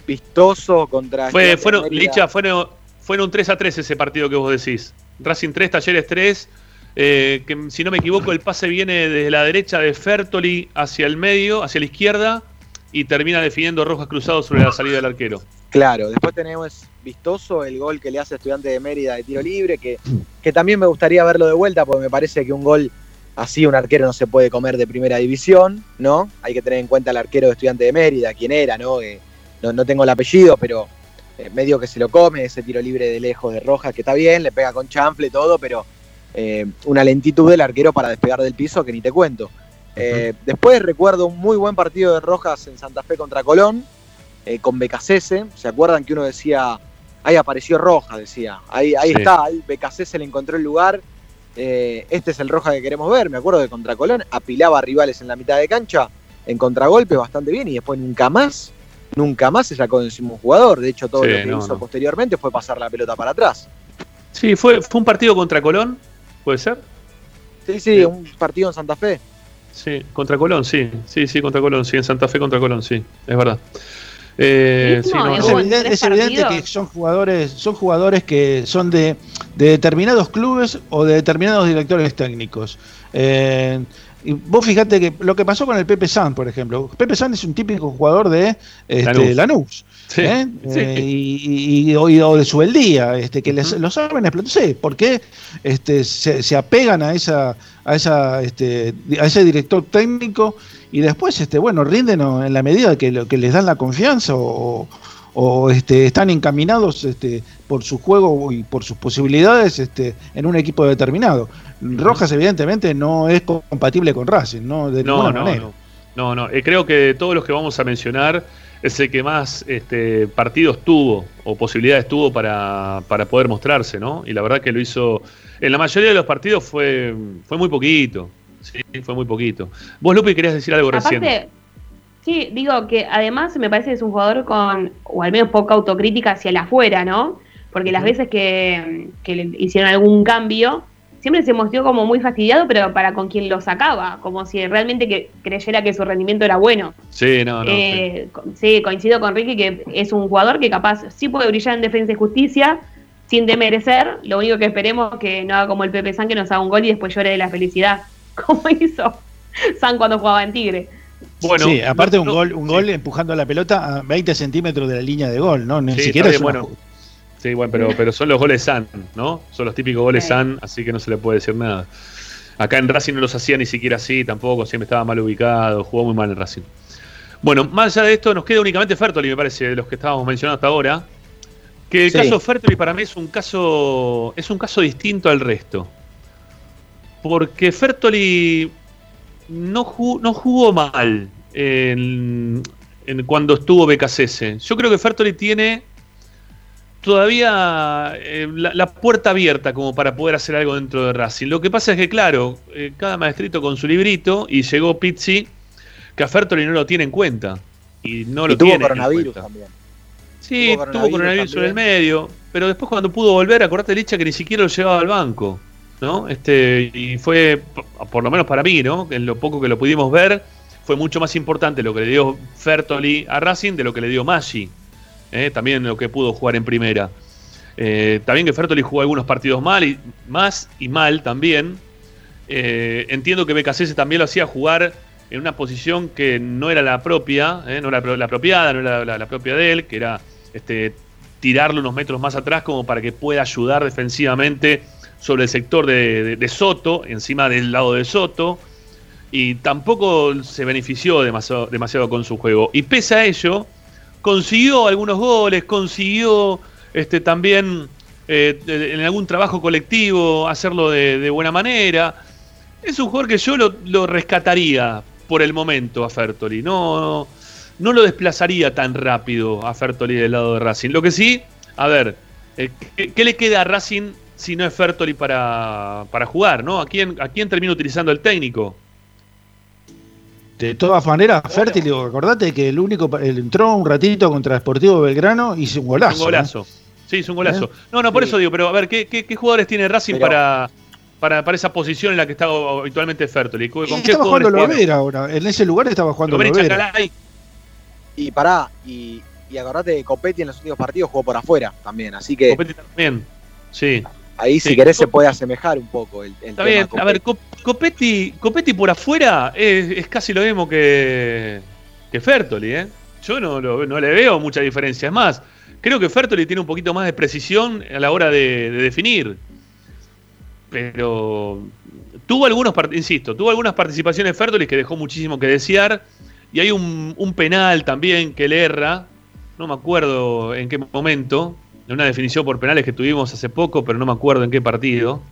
vistoso contra... Fue, fueron, Licha, fueron, fueron un 3 a 3 ese partido que vos decís. Racing 3, Talleres 3, eh, que si no me equivoco el pase viene desde la derecha de Fertoli hacia el medio, hacia la izquierda, y termina definiendo Rojas Cruzado sobre la salida del arquero. Claro, después tenemos vistoso el gol que le hace Estudiante de Mérida de tiro libre, que, que también me gustaría verlo de vuelta, porque me parece que un gol así un arquero no se puede comer de primera división, ¿no? Hay que tener en cuenta el arquero de Estudiante de Mérida, quién era, ¿no? no, no, tengo el apellido, pero eh, medio que se lo come, ese tiro libre de lejos de Rojas, que está bien, le pega con chanfle y todo, pero eh, una lentitud del arquero para despegar del piso que ni te cuento. Eh, después recuerdo un muy buen partido de Rojas en Santa Fe contra Colón, eh, con Becasese. ¿Se acuerdan que uno decía, ahí apareció Rojas, decía, ahí, ahí está, ahí Becasese le encontró el lugar, este es el Rojas que queremos ver. Me acuerdo de contra Colón apilaba rivales en la mitad de cancha, en contragolpe bastante bien y después nunca más nunca más se sacó de encima un jugador. De hecho, todo lo que hizo posteriormente fue pasar la pelota para atrás. Sí, fue, fue un partido contra Colón, ¿puede ser? Sí, sí, un partido en Santa Fe. Sí, contra Colón, sí. Sí, sí, contra Colón, sí, en Santa Fe contra Colón, sí, es verdad. Eh, es, evidente, que son jugadores, son jugadores que son de, determinados clubes o de determinados directores técnicos. Eh, y vos fíjate que lo que pasó con el Pepe San, por ejemplo. Pepe San es un típico jugador de este, Lanús. ¿eh? y, o de Subeldía, este, que les, lo saben explotar. Sí, porque este, se, apegan a esa, a esa, este, a ese director técnico y después, este, bueno, rinden en la medida que, que les dan la confianza o, este, están encaminados este, por su juego y por sus posibilidades este, en un equipo determinado. Rojas, evidentemente, no es compatible con Racing, ¿no? De no, no, manera. No, no, eh, creo que de todos los que vamos a mencionar es el que más este, partidos tuvo o posibilidades tuvo para, para poder mostrarse, ¿no? Y la verdad que lo hizo. En la mayoría de los partidos fue, fue muy poquito. Sí, fue muy poquito. Vos, Lupe, querías decir algo recién. Sí, digo que además me parece que es un jugador con, o al menos poca autocrítica hacia el afuera, ¿no? Porque las veces que, le hicieron algún cambio, siempre se mostró como muy fastidiado, pero para con quien lo sacaba, como si realmente que creyera que su rendimiento era bueno. Sí, no, no. Eh, sí. coincido con Ricky que es un jugador que capaz sí puede brillar en defensa y justicia sin demerecer. Lo único que esperemos es que no haga como el Pepe San que nos haga un gol y después llore de la felicidad. como hizo San cuando jugaba en Tigre. Bueno, sí, aparte un gol, un gol empujando la pelota a 20 centímetros de la línea de gol, ¿no? Ni siquiera es bueno. Sí, bueno, pero, pero son los goles San, ¿no? Son los típicos goles San, así que no se le puede decir nada. Acá en Racing no los hacía ni siquiera así, tampoco, siempre estaba mal ubicado, jugó muy mal en Racing. Bueno, más allá de esto, nos queda únicamente Fertoli, me parece, de los que estábamos mencionando hasta ahora. Que el caso Fertoli para mí es un caso. es un caso distinto al resto porque Fertoli no jugó, no jugó mal en, cuando estuvo BKCS. Yo creo que Fertoli tiene todavía eh, la, puerta abierta como para poder hacer algo dentro de Racing. Lo que pasa es que, claro, eh, cada maestrito con su librito y llegó Pizzi, que a Fertoli no lo tiene en cuenta. Y no lo tuvo tiene coronavirus también. Sí, tuvo coronavirus, en el medio, pero después cuando pudo volver, acordate Licha que ni siquiera lo llevaba al banco. ¿no? Este, y fue, por lo menos para mí, ¿no? En lo poco que lo pudimos ver, fue mucho más importante lo que le dio Fertoli a Racing de lo que le dio Maggi. ¿Eh? También lo que pudo jugar en primera. Eh, también que Fertoli jugó algunos partidos mal y más y mal también. Eh, entiendo que BKC también lo hacía jugar en una posición que no era la propia, no era la apropiada, no era la, propia de él, que era este, tirarlo unos metros más atrás como para que pueda ayudar defensivamente sobre el sector de, Soto, encima del lado de Soto, y tampoco se benefició demasiado, demasiado, con su juego. Y pese a ello, consiguió algunos goles, consiguió este, también eh, en algún trabajo colectivo hacerlo de, buena manera. Es un jugador que yo lo, rescataría por el momento a Fertoli. No, no lo desplazaría tan rápido a Fertoli del lado de Racing. Lo que sí, a ver, eh, ¿qué, le queda a Racing si no es Fertoli para, para jugar, ¿no? ¿A quién, ¿A quién termina utilizando el técnico? De todas maneras, Fértil, acordate que el único él entró un ratito contra Sportivo Belgrano y hizo un golazo. Un golazo. Sí, hizo un golazo. ¿Eh? No, no, por eso digo, pero a ver, ¿qué, qué, jugadores tiene Racing para, para, para, esa posición en la que está habitualmente Fertoli? ¿Con qué estaba jugando Lovera ahora. En ese lugar estaba jugando Lovera. Y pará, y, y acordate que Copetti en los últimos partidos jugó por afuera también, así que. Copetti también, sí. Ahí, si querés, se puede asemejar un poco el, Está bien, a ver, Copetti, Copetti por afuera es, casi lo mismo que, que Fertoli, ¿eh? Yo no, no le veo mucha diferencia. Es más, creo que Fertoli tiene un poquito más de precisión a la hora de, definir. Pero tuvo algunos, insisto, tuvo algunas participaciones Fertoli que dejó muchísimo que desear. Y hay un, un penal también que le erra, no me acuerdo en qué momento, una definición por penales que tuvimos hace poco, pero no me acuerdo en qué partido.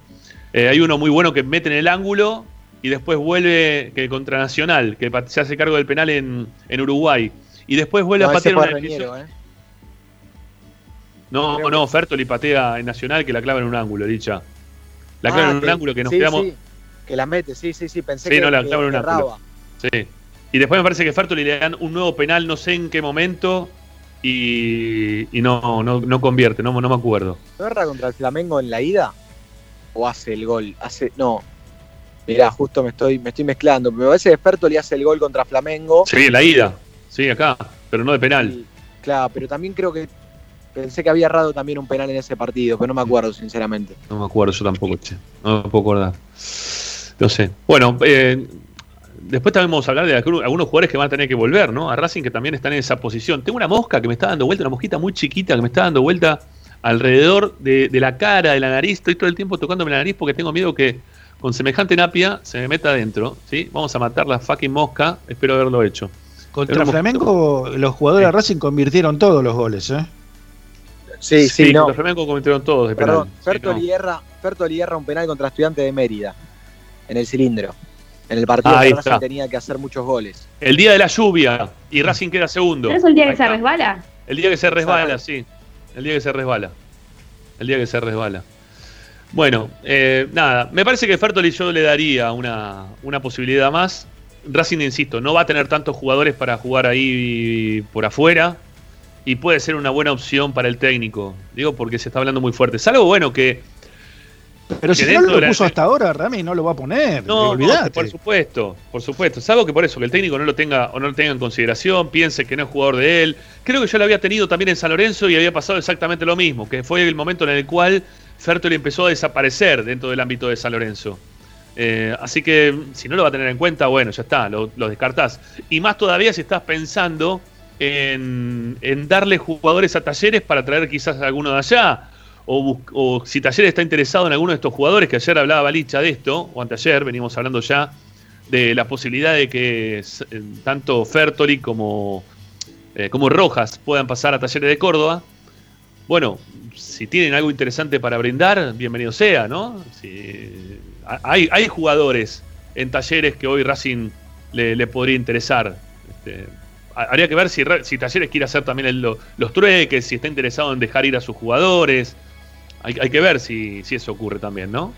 Eh, hay uno muy bueno que mete en el ángulo y después vuelve que contra Nacional, que se hace cargo del penal en, Uruguay. Y después vuelve a patear una definición. ¿eh? No, no, Fertoli patea en Nacional que la clava en un ángulo, dicha. La clava en ah, un ángulo que nos quedamos. que la mete, sí, sí, sí, pensé sí, que, no, la clava en un ángulo. Sí. Y después me parece que Fertoli le dan un nuevo penal, no sé en qué momento, y, no, no, convierte, no, no me acuerdo. ¿No erra contra el Flamengo en la ida? ¿O hace el gol? Hace, no, Mirá, justo me estoy, me estoy mezclando. Me parece que Fertoli hace el gol contra Flamengo. Sí, en la ida. Sí, acá, pero no de penal. claro, pero también creo que pensé que había errado también un penal en ese partido, pero no me acuerdo, sinceramente. No me acuerdo yo tampoco, che. No me puedo acordar. No sé. Bueno, eh, después también vamos a hablar de algunos jugadores que van a tener que volver, ¿no? A Racing que también están en esa posición. Tengo una mosca que me está dando vuelta, una mosquita muy chiquita que me está dando vuelta alrededor de, de la cara, de la nariz. Estoy todo el tiempo tocándome la nariz porque tengo miedo que con semejante napia se me meta adentro. ¿sí? Vamos a matar la fucking mosca. Espero haberlo hecho. Contra Flamengo, los jugadores de Racing convirtieron todos los goles, ¿eh? Sí, sí, no. Contra Flamengo convirtieron todos de Perdón, Ferto, Lierra, un penal contra Estudiante de Mérida, en el cilindro. En el partido que Racing tenía que hacer muchos goles. El día de la lluvia y Racing queda segundo. ¿Es el día que se resbala? El día que se resbala, sí. El día que se resbala. El día que se resbala. Bueno, eh, nada, me parece que Fertoli yo le daría una, una posibilidad más. Racing, insisto, no va a tener tantos jugadores para jugar ahí por afuera y puede ser una buena opción para el técnico. Digo, porque se está hablando muy fuerte. Es algo bueno que. Pero si no lo puso hasta ahora, Rami no lo va a poner. No, no, por supuesto, por supuesto. Es algo que por eso, que el técnico no lo tenga o no lo tenga en consideración, piense que no es jugador de él. Creo que yo lo había tenido también en San Lorenzo y había pasado exactamente lo mismo, que fue el momento en el cual Fertoli empezó a desaparecer dentro del ámbito de San Lorenzo. Eh, así que si no lo va a tener en cuenta, bueno, ya está, lo, descartás. Y más todavía si estás pensando en, darle jugadores a Talleres para traer quizás a alguno de allá. O, si Talleres está interesado en alguno de estos jugadores, que ayer hablaba Balicha de esto, o anteayer, venimos hablando ya de la posibilidad de que eh, tanto Fertoli como, eh, como Rojas puedan pasar a Talleres de Córdoba. Bueno, si tienen algo interesante para brindar, bienvenido sea, ¿no? Si, hay, hay jugadores en talleres que hoy Racing le, podría interesar. Este, habría que ver si, si Talleres quiere hacer también los trueques, si está interesado en dejar ir a sus jugadores. Hay, que ver si, si, eso ocurre también, ¿no?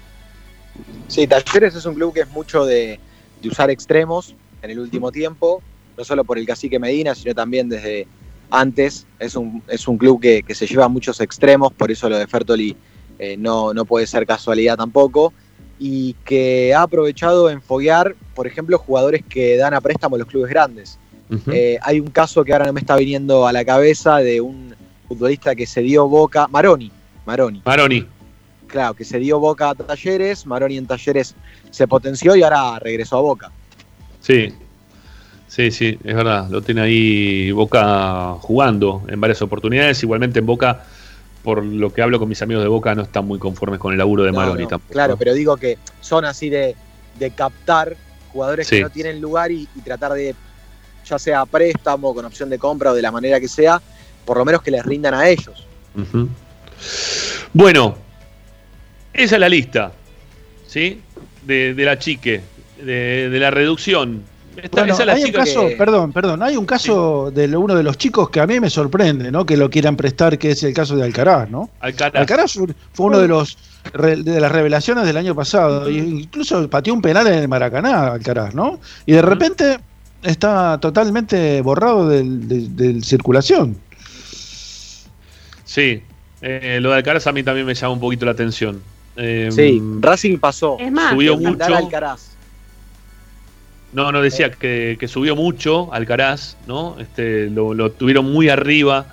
Sí, Talleres es un club que es mucho de, de usar extremos en el último tiempo, no solo por el cacique Medina, sino también desde antes. Es un, es un club que, se lleva a muchos extremos, por eso lo de Fertoli eh, no, no puede ser casualidad tampoco. Y que ha aprovechado en foguear, por ejemplo, jugadores que dan a préstamo a los clubes grandes. Eh, hay un caso que ahora no me está viniendo a la cabeza de un futbolista que se dio boca, Maroni. Maroni. Maroni. Claro, que se dio boca a Talleres, Maroni en Talleres se potenció y ahora regresó a boca. Sí, Sí, sí, es verdad. Lo tiene ahí Boca jugando en varias oportunidades. Igualmente en Boca, por lo que hablo con mis amigos de Boca, no están muy conformes con el laburo de Maroni tampoco. Claro, pero digo que son así de, captar jugadores que no tienen lugar y, tratar de, ya sea préstamo, con opción de compra o de la manera que sea, por lo menos que les rindan a ellos. Bueno, esa es la lista, ¿sí? De, la chique, de la reducción hay un caso, perdón, perdón, hay un caso de uno de los chicos que a mí me sorprende, ¿no? Que lo quieran prestar, que es el caso de Alcaraz, ¿no? Alcaraz, fue uno de los de las revelaciones del año pasado, incluso pateó un penal en el Maracaná, Alcaraz, ¿no? Y de repente está totalmente borrado de, circulación. Sí, eh, lo de Alcaraz a mí también me llama un poquito la atención. sí, em, Racing pasó. Es más, subió mucho. Alcaraz no, no, decía que, subió mucho Alcaraz, ¿no? Este, lo, tuvieron muy arriba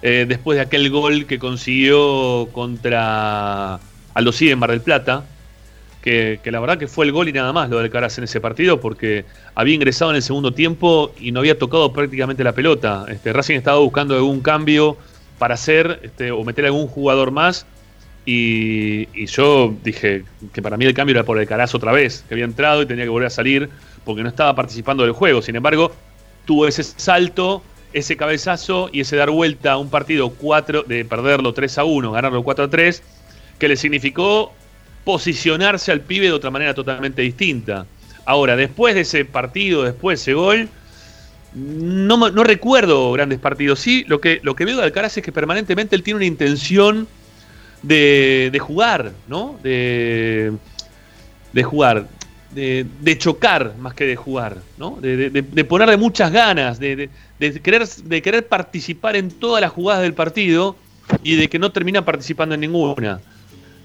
eh, después de aquel gol que consiguió contra Aldo en Mar del Plata, que, la verdad que fue el gol y nada más lo de Alcaraz en ese partido, porque había ingresado en el segundo tiempo y no había tocado prácticamente la pelota. Este, Racing estaba buscando algún cambio para hacer este, o meter algún jugador más. Y, y, yo dije que para mí el cambio era por Alcaraz otra vez, que había entrado y tenía que volver a salir porque no estaba participando del juego. Sin embargo, tuvo ese salto, ese cabezazo y ese dar vuelta a un partido 4, de perderlo 3 a 1, ganarlo 4 a 3, que le significó posicionarse al pibe de otra manera totalmente distinta. Ahora, después de ese partido, después de ese gol, no, no recuerdo grandes partidos. Sí, lo que, lo que veo de Alcaraz es que permanentemente él tiene una intención de, de jugar, ¿no? De, de jugar de, chocar más que de jugar, ¿no? de, de ponerle muchas ganas, de, querer, de querer participar en todas las jugadas del partido y de que no termina participando en ninguna.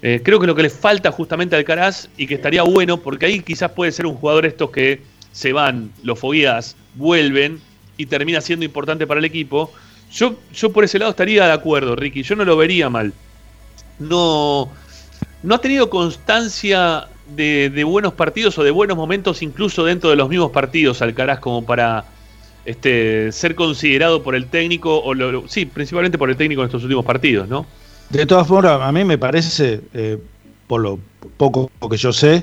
Eh, creo que lo que le falta justamente a Alcaraz y que estaría bueno, porque ahí quizás puede ser un jugador estos que se van, los fogueas, vuelven y termina siendo importante para el equipo. Yo, yo por ese lado estaría de acuerdo, Ricky. Yo no lo vería mal. No, no ha tenido constancia de, buenos partidos o de buenos momentos, incluso dentro de los mismos partidos, Alcaraz, como para este, ser considerado por el técnico, o lo, sí, principalmente por el técnico en estos últimos partidos, ¿no? De todas formas, a mí me parece, eh, por lo poco que yo sé,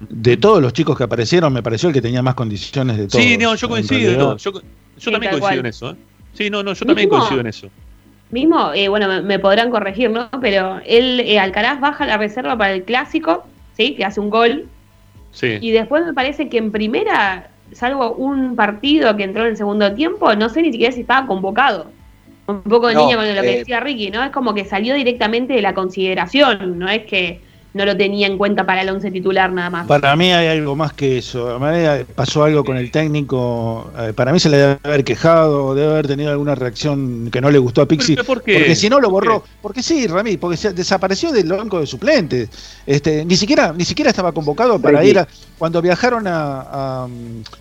de todos los chicos que aparecieron, me pareció el que tenía más condiciones de todos. Sí, no, yo coincido, yo, también coincido en eso. ¿eh? Sí, no, no, yo también coincido en eso. Mismo, eh, bueno, me, podrán corregir, ¿no? Pero él, Alcaraz baja la reserva para el clásico, ¿sí? Que hace un gol. Sí. Y después me parece que en primera, salvo un partido que entró en el segundo tiempo, no sé ni siquiera si estaba convocado. Un poco de línea con lo que eh, decía Ricky, ¿no? Es como que salió directamente de la consideración, no es que no lo tenía en cuenta para el once titular nada más. Para mí hay algo más que eso. pasó algo con el técnico. Eh, para mí se le debe haber quejado, debe haber tenido alguna reacción que no le gustó a Pixi. Porque si no lo borró. Porque sí, Rami, porque se desapareció del banco de suplentes. Este, ni siquiera, ni siquiera estaba convocado para ir a, cuando viajaron a,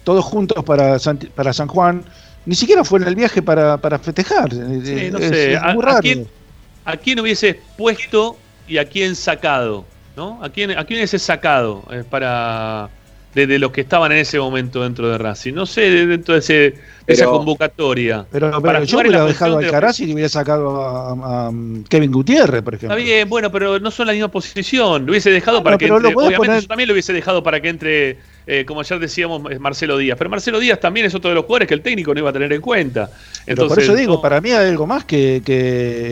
todos juntos para para San Juan ni siquiera fue en el viaje para, festejar. Sí, no sé. a, quién, hubiese puesto y a quién sacado? ¿No? ¿A quién, a quién hubiese sacado eh, para de, los que estaban en ese momento dentro de Racing? No sé, dentro de, ese, esa convocatoria. Pero, pero yo hubiera dejado a Alcaraz y hubiera sacado a, Kevin Gutiérrez, por ejemplo. Está bien, bueno, pero no son la misma posición. Lo hubiese dejado para que entre. Obviamente yo también lo hubiese dejado para que entre eh, como ayer decíamos, Marcelo Díaz. Pero Marcelo Díaz también es otro de los jugadores que el técnico no iba a tener en cuenta. Entonces, por eso digo, para mí hay algo más que,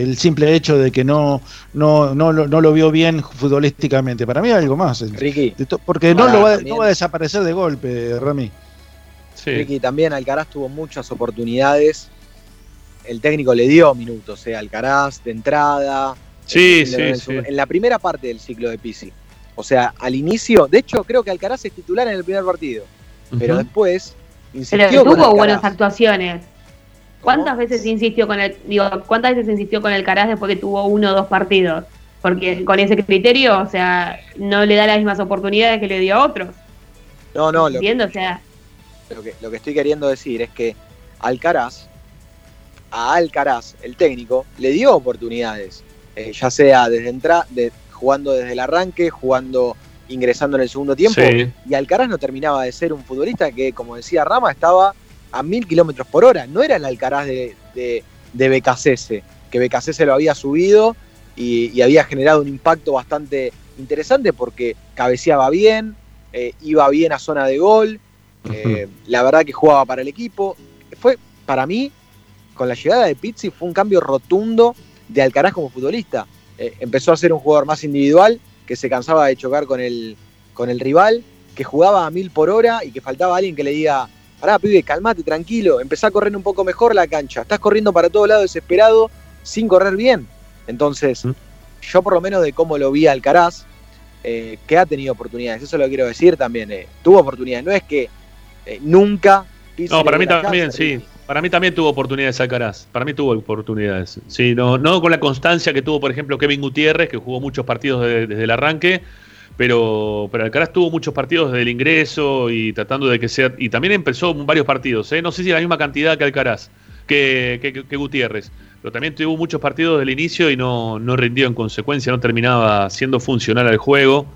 el simple hecho de que no, no, no, no, lo vio bien futbolísticamente. Para mí hay algo más. Ricky. Porque no, lo va, no va a desaparecer de golpe, Rami. Ricky, también Alcaraz tuvo muchas oportunidades. El técnico le dio minutos, eh, Alcaraz de entrada. Sí, sí, sí. En la primera parte del ciclo de Pisi. O sea, al inicio, de hecho, creo que Alcaraz es titular en el primer partido. Pero después insistió pero tuvo buenas actuaciones. ¿Cuántas veces insistió con el, digo, cuántas veces insistió con el Caraz después que tuvo uno o dos partidos? Porque con ese criterio, o sea, no le da las mismas oportunidades que le dio a otros. No, no, lo, que, o sea, lo que, lo que estoy queriendo decir es que Alcaraz, a Alcaraz, el técnico, le dio oportunidades, eh, ya sea desde entrada, de, jugando desde el arranque, jugando ingresando en el segundo tiempo. Y Alcaraz no terminaba de ser un futbolista que, como decía Rama, estaba a mil kilómetros por hora. No era el Alcaraz de, de, de que Becasese lo había subido y, había generado un impacto bastante interesante porque cabeceaba bien, eh, iba bien a zona de gol, eh, la verdad que jugaba para el equipo. Fue, para mí, con la llegada de Pizzi, fue un cambio rotundo de Alcaraz como futbolista. Eh, empezó a ser un jugador más individual, que se cansaba de chocar con el, con el rival, que jugaba a mil por hora y que faltaba alguien que le diga, pará, pibe, calmate, tranquilo, empezá a correr un poco mejor la cancha, estás corriendo para todos lados desesperado, sin correr bien. Entonces, yo por lo menos de cómo lo vi a Alcaraz, eh, que ha tenido oportunidades, eso lo quiero decir también, tuvo oportunidades, no es que nunca... No, para mí también, sí. Para mí también tuvo oportunidades Alcaraz. Para mí tuvo oportunidades. Sí, no, no con la constancia que tuvo, por ejemplo, Kevin Gutiérrez, que jugó muchos partidos desde el arranque, pero, pero Alcaraz tuvo muchos partidos desde el ingreso y tratando de que sea. Y también empezó varios partidos, ¿eh? no sé si la misma cantidad que Alcaraz, que, que, Gutiérrez, pero también tuvo muchos partidos desde el inicio y no, no rindió en consecuencia, no terminaba siendo funcional al juego.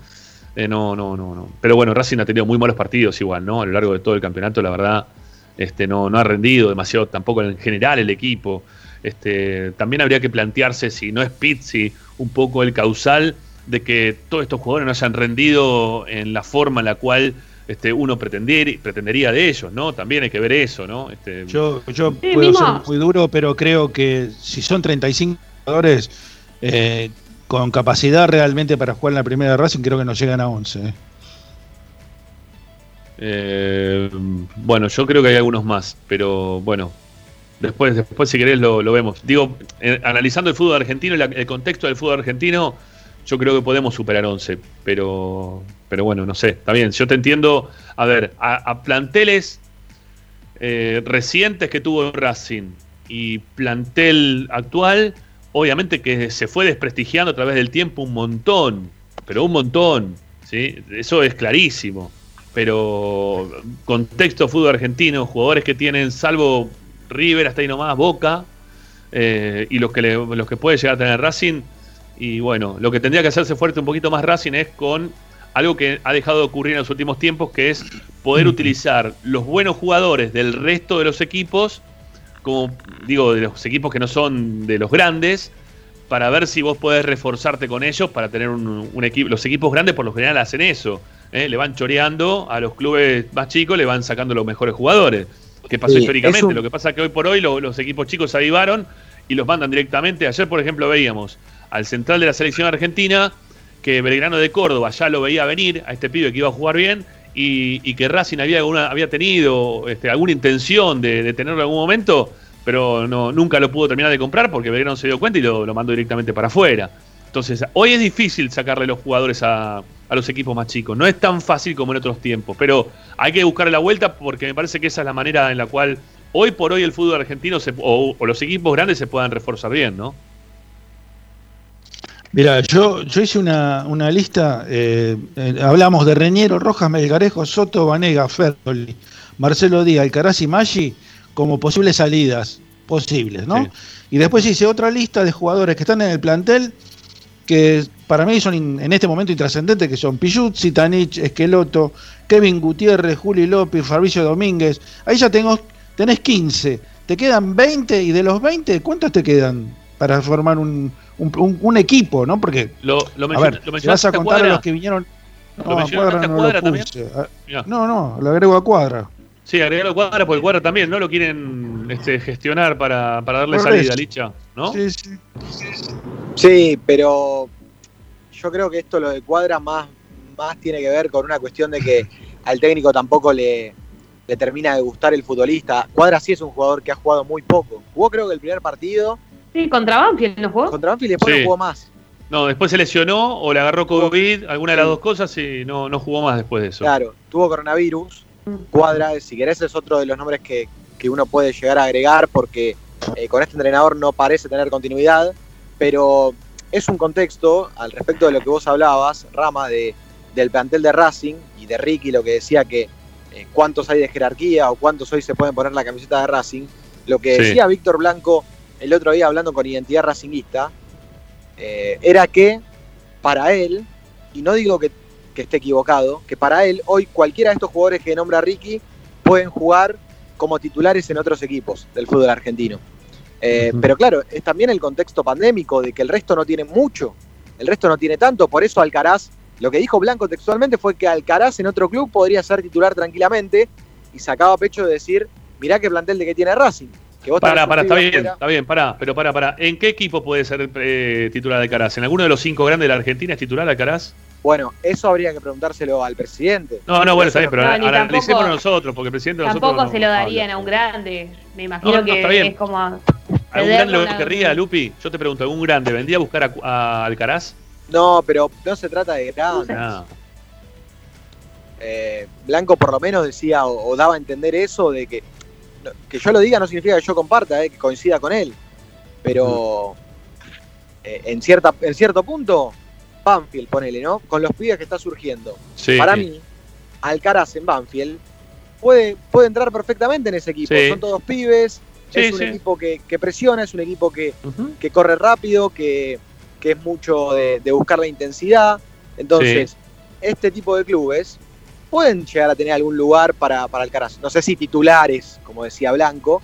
Eh, no, no, no, no. Pero bueno, Racing ha tenido muy malos partidos igual, ¿no? A lo largo de todo el campeonato, la verdad este, no, no ha rendido demasiado tampoco en general el equipo. Este, también habría que plantearse si no es Pizzi un poco el causal de que todos estos jugadores no hayan rendido en la forma en la cual este, uno pretendería de ellos, ¿no? También hay que ver eso, ¿no? Este, yo yo puedo ser muy duro, pero creo que si son 35 jugadores eh, con capacidad realmente para jugar en la primera Racing, creo que no llegan a 11. ¿eh? Eh, bueno, yo creo que hay algunos más, pero bueno, después, después si querés lo, vemos. Digo, eh, analizando el fútbol argentino, el, el contexto del fútbol argentino, yo creo que podemos superar 11, pero, pero bueno, no sé, está bien, yo te entiendo, a ver, a, planteles recientes que tuvo Racing y plantel actual, obviamente que se fue desprestigiando a través del tiempo un montón, pero un montón, ¿sí? Eso es clarísimo. Pero contexto fútbol argentino, jugadores que tienen, salvo River, hasta ahí nomás, Boca, eh, y los que, los que puede llegar a tener Racing. Y bueno, lo que tendría que hacerse fuerte un poquito más Racing es con algo que ha dejado de ocurrir en los últimos tiempos, que es poder utilizar los buenos jugadores del resto de los equipos, como digo, de los equipos que no son de los grandes, para ver si vos podés reforzarte con ellos para tener un, equipo. Los equipos grandes por lo general hacen eso. ¿eh? Le van choreando a los clubes más chicos, le van sacando los mejores jugadores que pasó históricamente. Lo que pasa es que hoy por hoy los equipos chicos se avivaron y los mandan directamente. Ayer, por ejemplo, veíamos al central de la selección argentina que Belgrano de Córdoba ya lo veía venir a este pibe que iba a jugar bien y, que Racing había, había tenido este, alguna intención de, tenerlo en algún momento, pero no, nunca lo pudo terminar de comprar porque Belgrano se dio cuenta y lo, lo mandó directamente para afuera. Entonces, hoy es difícil sacarle los jugadores a, los equipos más chicos. No es tan fácil como en otros tiempos, pero hay que buscar la vuelta porque me parece que esa es la manera en la cual hoy por hoy el fútbol argentino o, los equipos grandes se puedan reforzar bien, ¿no? Mira, yo, yo hice una, lista, eh, eh, hablamos de Reñero, Rojas, Melgarejo, Soto, Vanega, Fertoli, Marcelo Díaz, Alcaraz y Maggi como posibles salidas, posibles, ¿no? Y después hice otra lista de jugadores que están en el plantel que para mí son en este momento intrascendentes, que son Tanich, Esqueloto, Kevin Gutiérrez, Juli López, Fabricio Domínguez. Ahí ya tengo, tenés 15. Te quedan 20 y de los 20, ¿cuántos te quedan para formar un, un, equipo, no? Porque, lo, lo a ver, si vas a contar a los que vinieron... No, a Cuadra no lo puse. Ah, no, no, lo agrego a Cuadra. Sí, agregarlo a Cuadra, porque Cuadra también, ¿no? Lo quieren este, gestionar para, para darle salida a Licha, ¿no? Sí, sí. Sí, pero yo creo que esto lo de Cuadra más, más tiene que ver con una cuestión de que al técnico tampoco le, le termina de gustar el futbolista. Cuadra sí es un jugador que ha jugado muy poco. Jugó creo que el primer partido. Sí, contra Banfield no jugó. Contra Banfield después no jugó más. No, después se lesionó o le agarró COVID, alguna de las dos cosas y no, no jugó más después de eso. Claro, tuvo coronavirus. Cuadra, si querés, es otro de los nombres que, uno puede llegar a agregar porque eh, con este entrenador no parece tener continuidad, pero es un contexto al respecto de lo que vos hablabas, Rama, de, del plantel de Racing y de Ricky, lo que decía que eh, cuántos hay de jerarquía o cuántos hoy se pueden poner la camiseta de Racing. Lo que decía Víctor Blanco el otro día hablando con Identidad Racinguista eh, era que para él, y no digo que, que, esté equivocado, que para él hoy cualquiera de estos jugadores que nombra Ricky pueden jugar como titulares en otros equipos del fútbol argentino. Eh, pero claro, es también el contexto pandémico de que el resto no tiene mucho, el resto no tiene tanto, por eso Alcaraz, lo que dijo Blanco textualmente fue que Alcaraz en otro club podría ser titular tranquilamente y sacaba pecho de decir, mirá qué plantel de que tiene Racing. Que para, para, está bien, está bien, para, pero para, para. ¿En qué equipo puede ser eh, titular Alcaraz? ¿En alguno de los cinco grandes de la Argentina es titular Alcaraz? Bueno, eso habría que preguntárselo al presidente. No, no, bueno, está bien, pero no, analicémoslo nosotros, porque el presidente Tampoco se lo darían a un grande. Me imagino que es como. ¿Algún grande lo querría, Lupi? Yo te pregunto, ¿algún grande vendría a buscar a, Alcaraz? No, pero no se trata de grande. Eh, Blanco por lo menos decía o, daba a entender eso de que que yo lo diga no significa que yo comparta, eh, que coincida con él. Pero eh, en, cierta, en cierto punto Banfield, ponele, ¿no? Con los pibes que está surgiendo. Para mí, Alcaraz en Banfield puede, puede entrar perfectamente en ese equipo. Son todos pibes, es un equipo que, presiona, es un equipo que, corre rápido, que, es mucho de, buscar la intensidad. Entonces, este tipo de clubes pueden llegar a tener algún lugar para, para Alcaraz. No sé si titulares, como decía Blanco,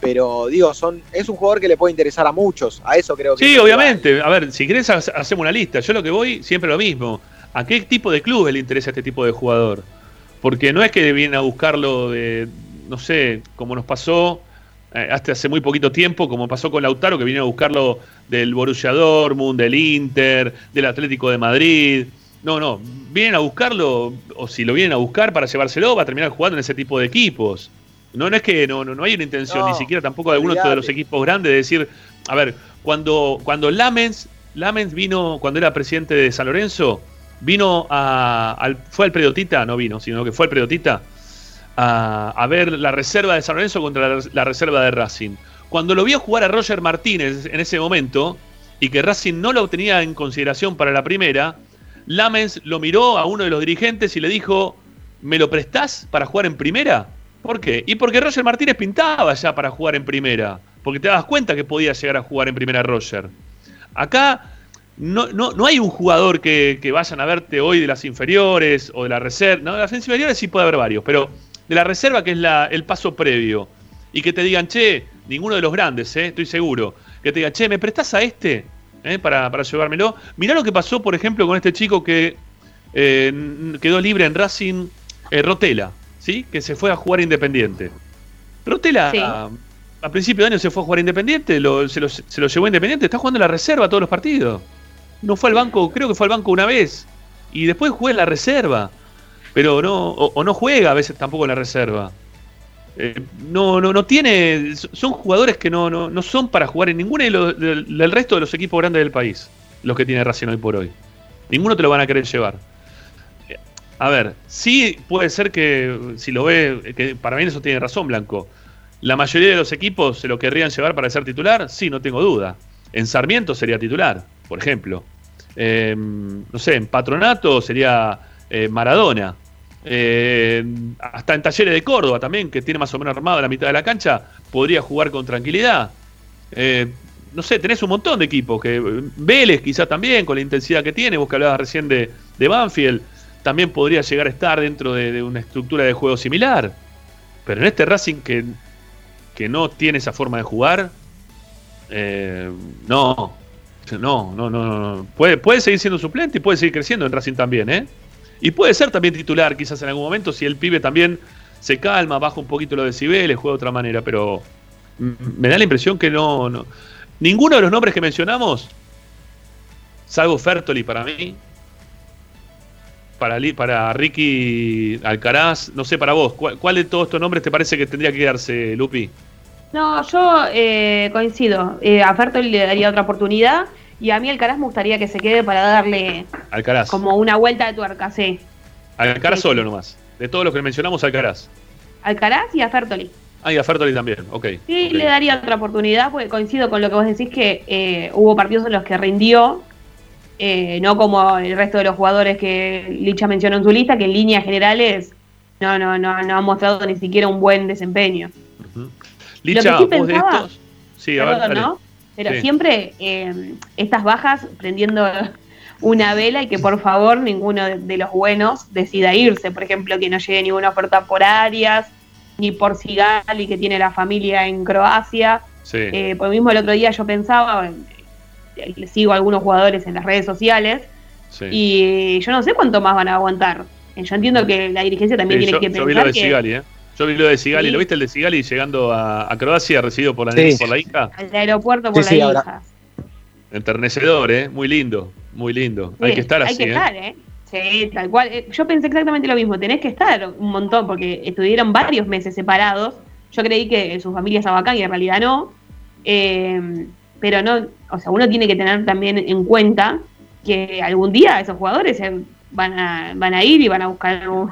pero digo, son, es un jugador que le puede interesar a muchos. A eso creo que. Sí, obviamente. A ver, si querés, hacemos una lista. Yo lo que voy, siempre lo mismo. ¿A qué tipo de clubes le interesa este tipo de jugador? Porque no es que viene a buscarlo de, no sé, como nos pasó eh, hasta hace muy poquito tiempo, como pasó con Lautaro, que viene a buscarlo del Borussia Dortmund, del Inter, del Atlético de Madrid. No, no, vienen a buscarlo, o si lo vienen a buscar para llevárselo, va a terminar jugando en ese tipo de equipos. No, no es que no, no, hay una intención, ni siquiera tampoco de alguno de los equipos grandes, de decir, a ver, cuando, cuando Lamens Lamens vino, cuando era presidente de San Lorenzo, vino a, al, fue al Predotita, no vino, sino que fue al Predotita a, ver la reserva de San Lorenzo contra la, reserva de Racing. Cuando lo vio jugar a Roger Martínez en ese momento, y que Racing no lo tenía en consideración para la primera, Lamens lo miró a uno de los dirigentes y le dijo, ¿me lo prestás para jugar en primera? ¿Por qué? Y porque Roger Martínez pintaba ya para jugar en primera, porque te das cuenta que podía llegar a jugar en primera Roger. Acá no, no, no hay un jugador que, que, vayan a verte hoy de las inferiores o de la reserva. No, de las inferiores sí puede haber varios, pero de la reserva, que es la, el paso previo, y que te digan, che, ninguno de los grandes, eh, estoy seguro, que te digan, che, ¿me prestás a este eh, para, para, llevármelo? Mirá lo que pasó, por ejemplo, con este chico que eh, quedó libre en Racing, Rotela, ¿sí? que se fue a jugar Independiente. Rotela, a, principio de año se fue a jugar Independiente, se, lo, se lo llevó Independiente, está jugando en la reserva todos los partidos. No fue al banco, creo que fue al banco una vez. Y después juega en la reserva pero no, o, no juega a veces tampoco en la reserva. Eh, no, no, no tiene. Son jugadores que no, no, son para jugar en ninguno del, resto de los equipos grandes del país, los que tiene Racing hoy por hoy. Ninguno te lo van a querer llevar. Eh, a ver, sí puede ser que, si lo ve, que para mí eso tiene razón, Blanco. La mayoría de los equipos se lo querrían llevar para ser titular, sí, no tengo duda. En Sarmiento sería titular, por ejemplo. Eh, no sé, en Patronato sería Maradona. Eh, hasta en Talleres de Córdoba también, que tiene más o menos armado la mitad de la cancha, podría jugar con tranquilidad. Eh, no sé, tenés un montón de equipos. que Vélez quizás también, con la intensidad que tiene, vos que hablabas recién de, Banfield, también podría llegar a estar dentro de, una estructura de juego similar. Pero en este Racing que, que no tiene esa forma de jugar, eh, no, no, no, no, no. Puede, puede seguir siendo suplente y puede seguir creciendo en Racing también, ¿eh? Y puede ser también titular, quizás en algún momento, si el pibe también se calma, baja un poquito los decibeles, juega de otra manera, pero me da la impresión que no, no. Ninguno de los nombres que mencionamos, salvo Fertoli para mí, para, para Ricky Alcaraz, no sé para vos, ¿cuál, de todos estos nombres te parece que tendría que quedarse, Lupi? No, yo eh, coincido. Eh, a Fertoli le daría otra oportunidad. Y a mí Alcaraz me gustaría que se quede para darle Alcaraz. como una vuelta de tuerca, sí. Alcaraz solo nomás. De todos los que mencionamos, Alcaraz. Alcaraz y a Fertoli. Ah, y a Fertoli también, ok. Sí, le daría otra oportunidad, porque coincido con lo que vos decís que eh, hubo partidos en los que rindió, eh, no como el resto de los jugadores que Licha mencionó en su lista, que en líneas generales no, no, no, no ha mostrado ni siquiera un buen desempeño. Licha, vos de estos. Sí, a ver, ¿no? Pero siempre eh, estas bajas prendiendo una vela y que por favor ninguno de, los buenos decida irse. Por ejemplo, que no llegue ninguna oferta por Arias, ni por Sigali, que tiene la familia en Croacia. Eh, por lo mismo, el otro día yo pensaba, eh, sigo a algunos jugadores en las redes sociales, y yo no sé cuánto más van a aguantar. Yo entiendo que la dirigencia también tiene que pensar. de Sigali, ¿eh? Yo vi lo de Sigali, ¿lo viste el de Sigali llegando a, Croacia, recibido por la, por la hija? Al aeropuerto por la hija. Enternecedor, ¿eh? Muy lindo, muy lindo. hay que estar así, hay que ¿eh? Estar, ¿eh? Sí, tal cual. Eh, yo pensé exactamente lo mismo. Tenés que estar un montón, porque estuvieron varios meses separados. Yo creí que su familia estaba acá y en realidad no. Eh, pero no, o sea, uno tiene que tener también en cuenta que algún día esos jugadores van a, van a ir y van a buscar un,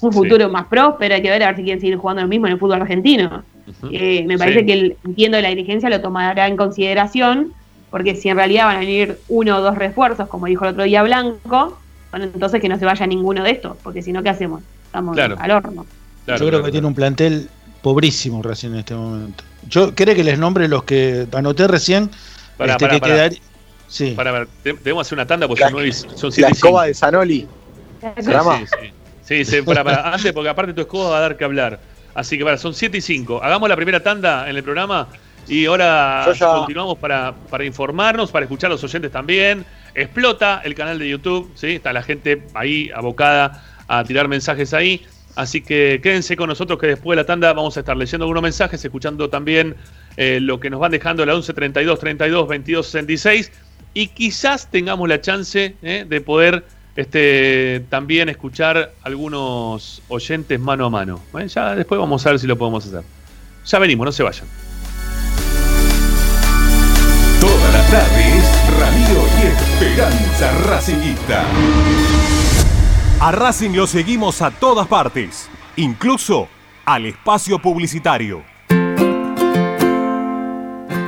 un futuro más próspero, hay que ver a ver si quieren seguir jugando lo mismo en el fútbol argentino. Eh, me parece que el, entiendo la dirigencia lo tomará en consideración, porque si en realidad van a venir uno o dos refuerzos, como dijo el otro día Blanco, bueno, entonces que no se vaya ninguno de estos, porque si no, ¿qué hacemos? Estamos al horno. Yo creo que tiene un plantel pobrísimo recién en este momento. Yo creo que les nombre los que anoté recién. Para, este, para, para. Sí. Para ver, debemos hacer una tanda porque son, siete La escoba de Zanoli. Sí, sí, Sí, sí para, para, antes, porque aparte tu escoba va a dar que hablar. Así que para, son 7 y 5. Hagamos la primera tanda en el programa y ahora continuamos para, para informarnos, para escuchar a los oyentes también. Explota el canal de YouTube, ¿sí? Está la gente ahí abocada a tirar mensajes ahí. Así que quédense con nosotros que después de la tanda vamos a estar leyendo algunos mensajes, escuchando también eh, lo que nos van dejando la 11 32 32 22 66 y quizás tengamos la chance eh, de poder este, también escuchar algunos oyentes mano a mano. Ya después vamos a ver si lo podemos hacer. Ya venimos, no se vayan. Todas las tardes, Radio Esperanza Racingista. A Racing lo seguimos a todas partes, incluso al espacio publicitario.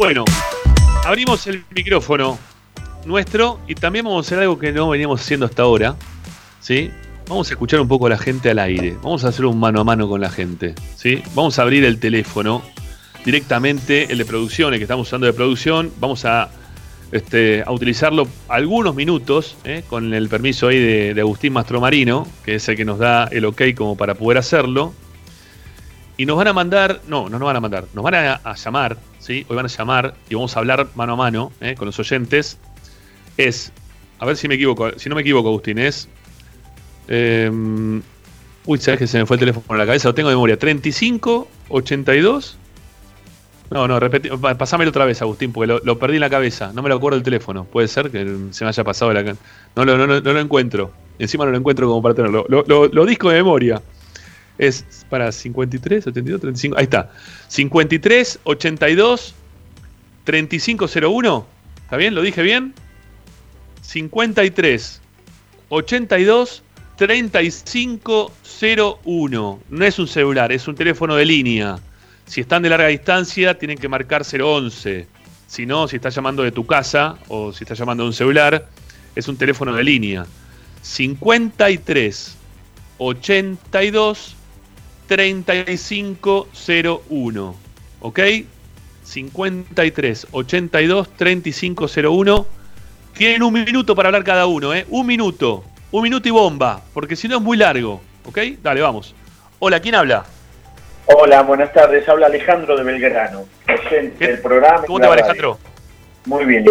Bueno, abrimos el micrófono nuestro y también vamos a hacer algo que no veníamos haciendo hasta ahora. ¿sí? Vamos a escuchar un poco a la gente al aire. Vamos a hacer un mano a mano con la gente. ¿sí? Vamos a abrir el teléfono directamente, el de producción, el que estamos usando de producción. Vamos a, este, utilizarlo algunos minutos, ¿eh? con el permiso ahí de Agustín Mastromarino, que es el que nos da el ok como para poder hacerlo. Y nos van a mandar, no, no nos van a mandar, nos van a, llamar, Hoy van a llamar y vamos a hablar mano a mano ¿eh? con los oyentes. Es, a ver si me equivoco, si no me equivoco, Agustín, es. Em, uy, sabes que se me fue el teléfono a la cabeza, lo tengo de memoria. 35, 82. No, no, repetí, pasámelo otra vez, Agustín, porque lo, perdí en la cabeza. No me lo acuerdo el teléfono. Puede ser que se me haya pasado la. No, no, no, no, lo encuentro. Encima no lo encuentro como para tenerlo. Lo, lo, lo disco de memoria. Es para 53, 82, 35. Ahí está. 53, 82, 3501. ¿Está bien? ¿Lo dije bien? 53, 82, 3501. No es un celular, es un teléfono de línea. Si están de larga distancia, tienen que marcar 011. Si no, si estás llamando de tu casa o si estás llamando de un celular, es un teléfono de línea. 53 82 3501. ¿Ok? 53 82 3501. Tienen un minuto para hablar cada uno, ¿eh? Un minuto. Un minuto y bomba, porque si no es muy largo. ¿Ok? Dale, vamos. Hola, ¿quién habla? Hola, buenas tardes. Habla Alejandro de Belgrano, presente del programa. ¿Cómo te va, Alejandro? Muy bien.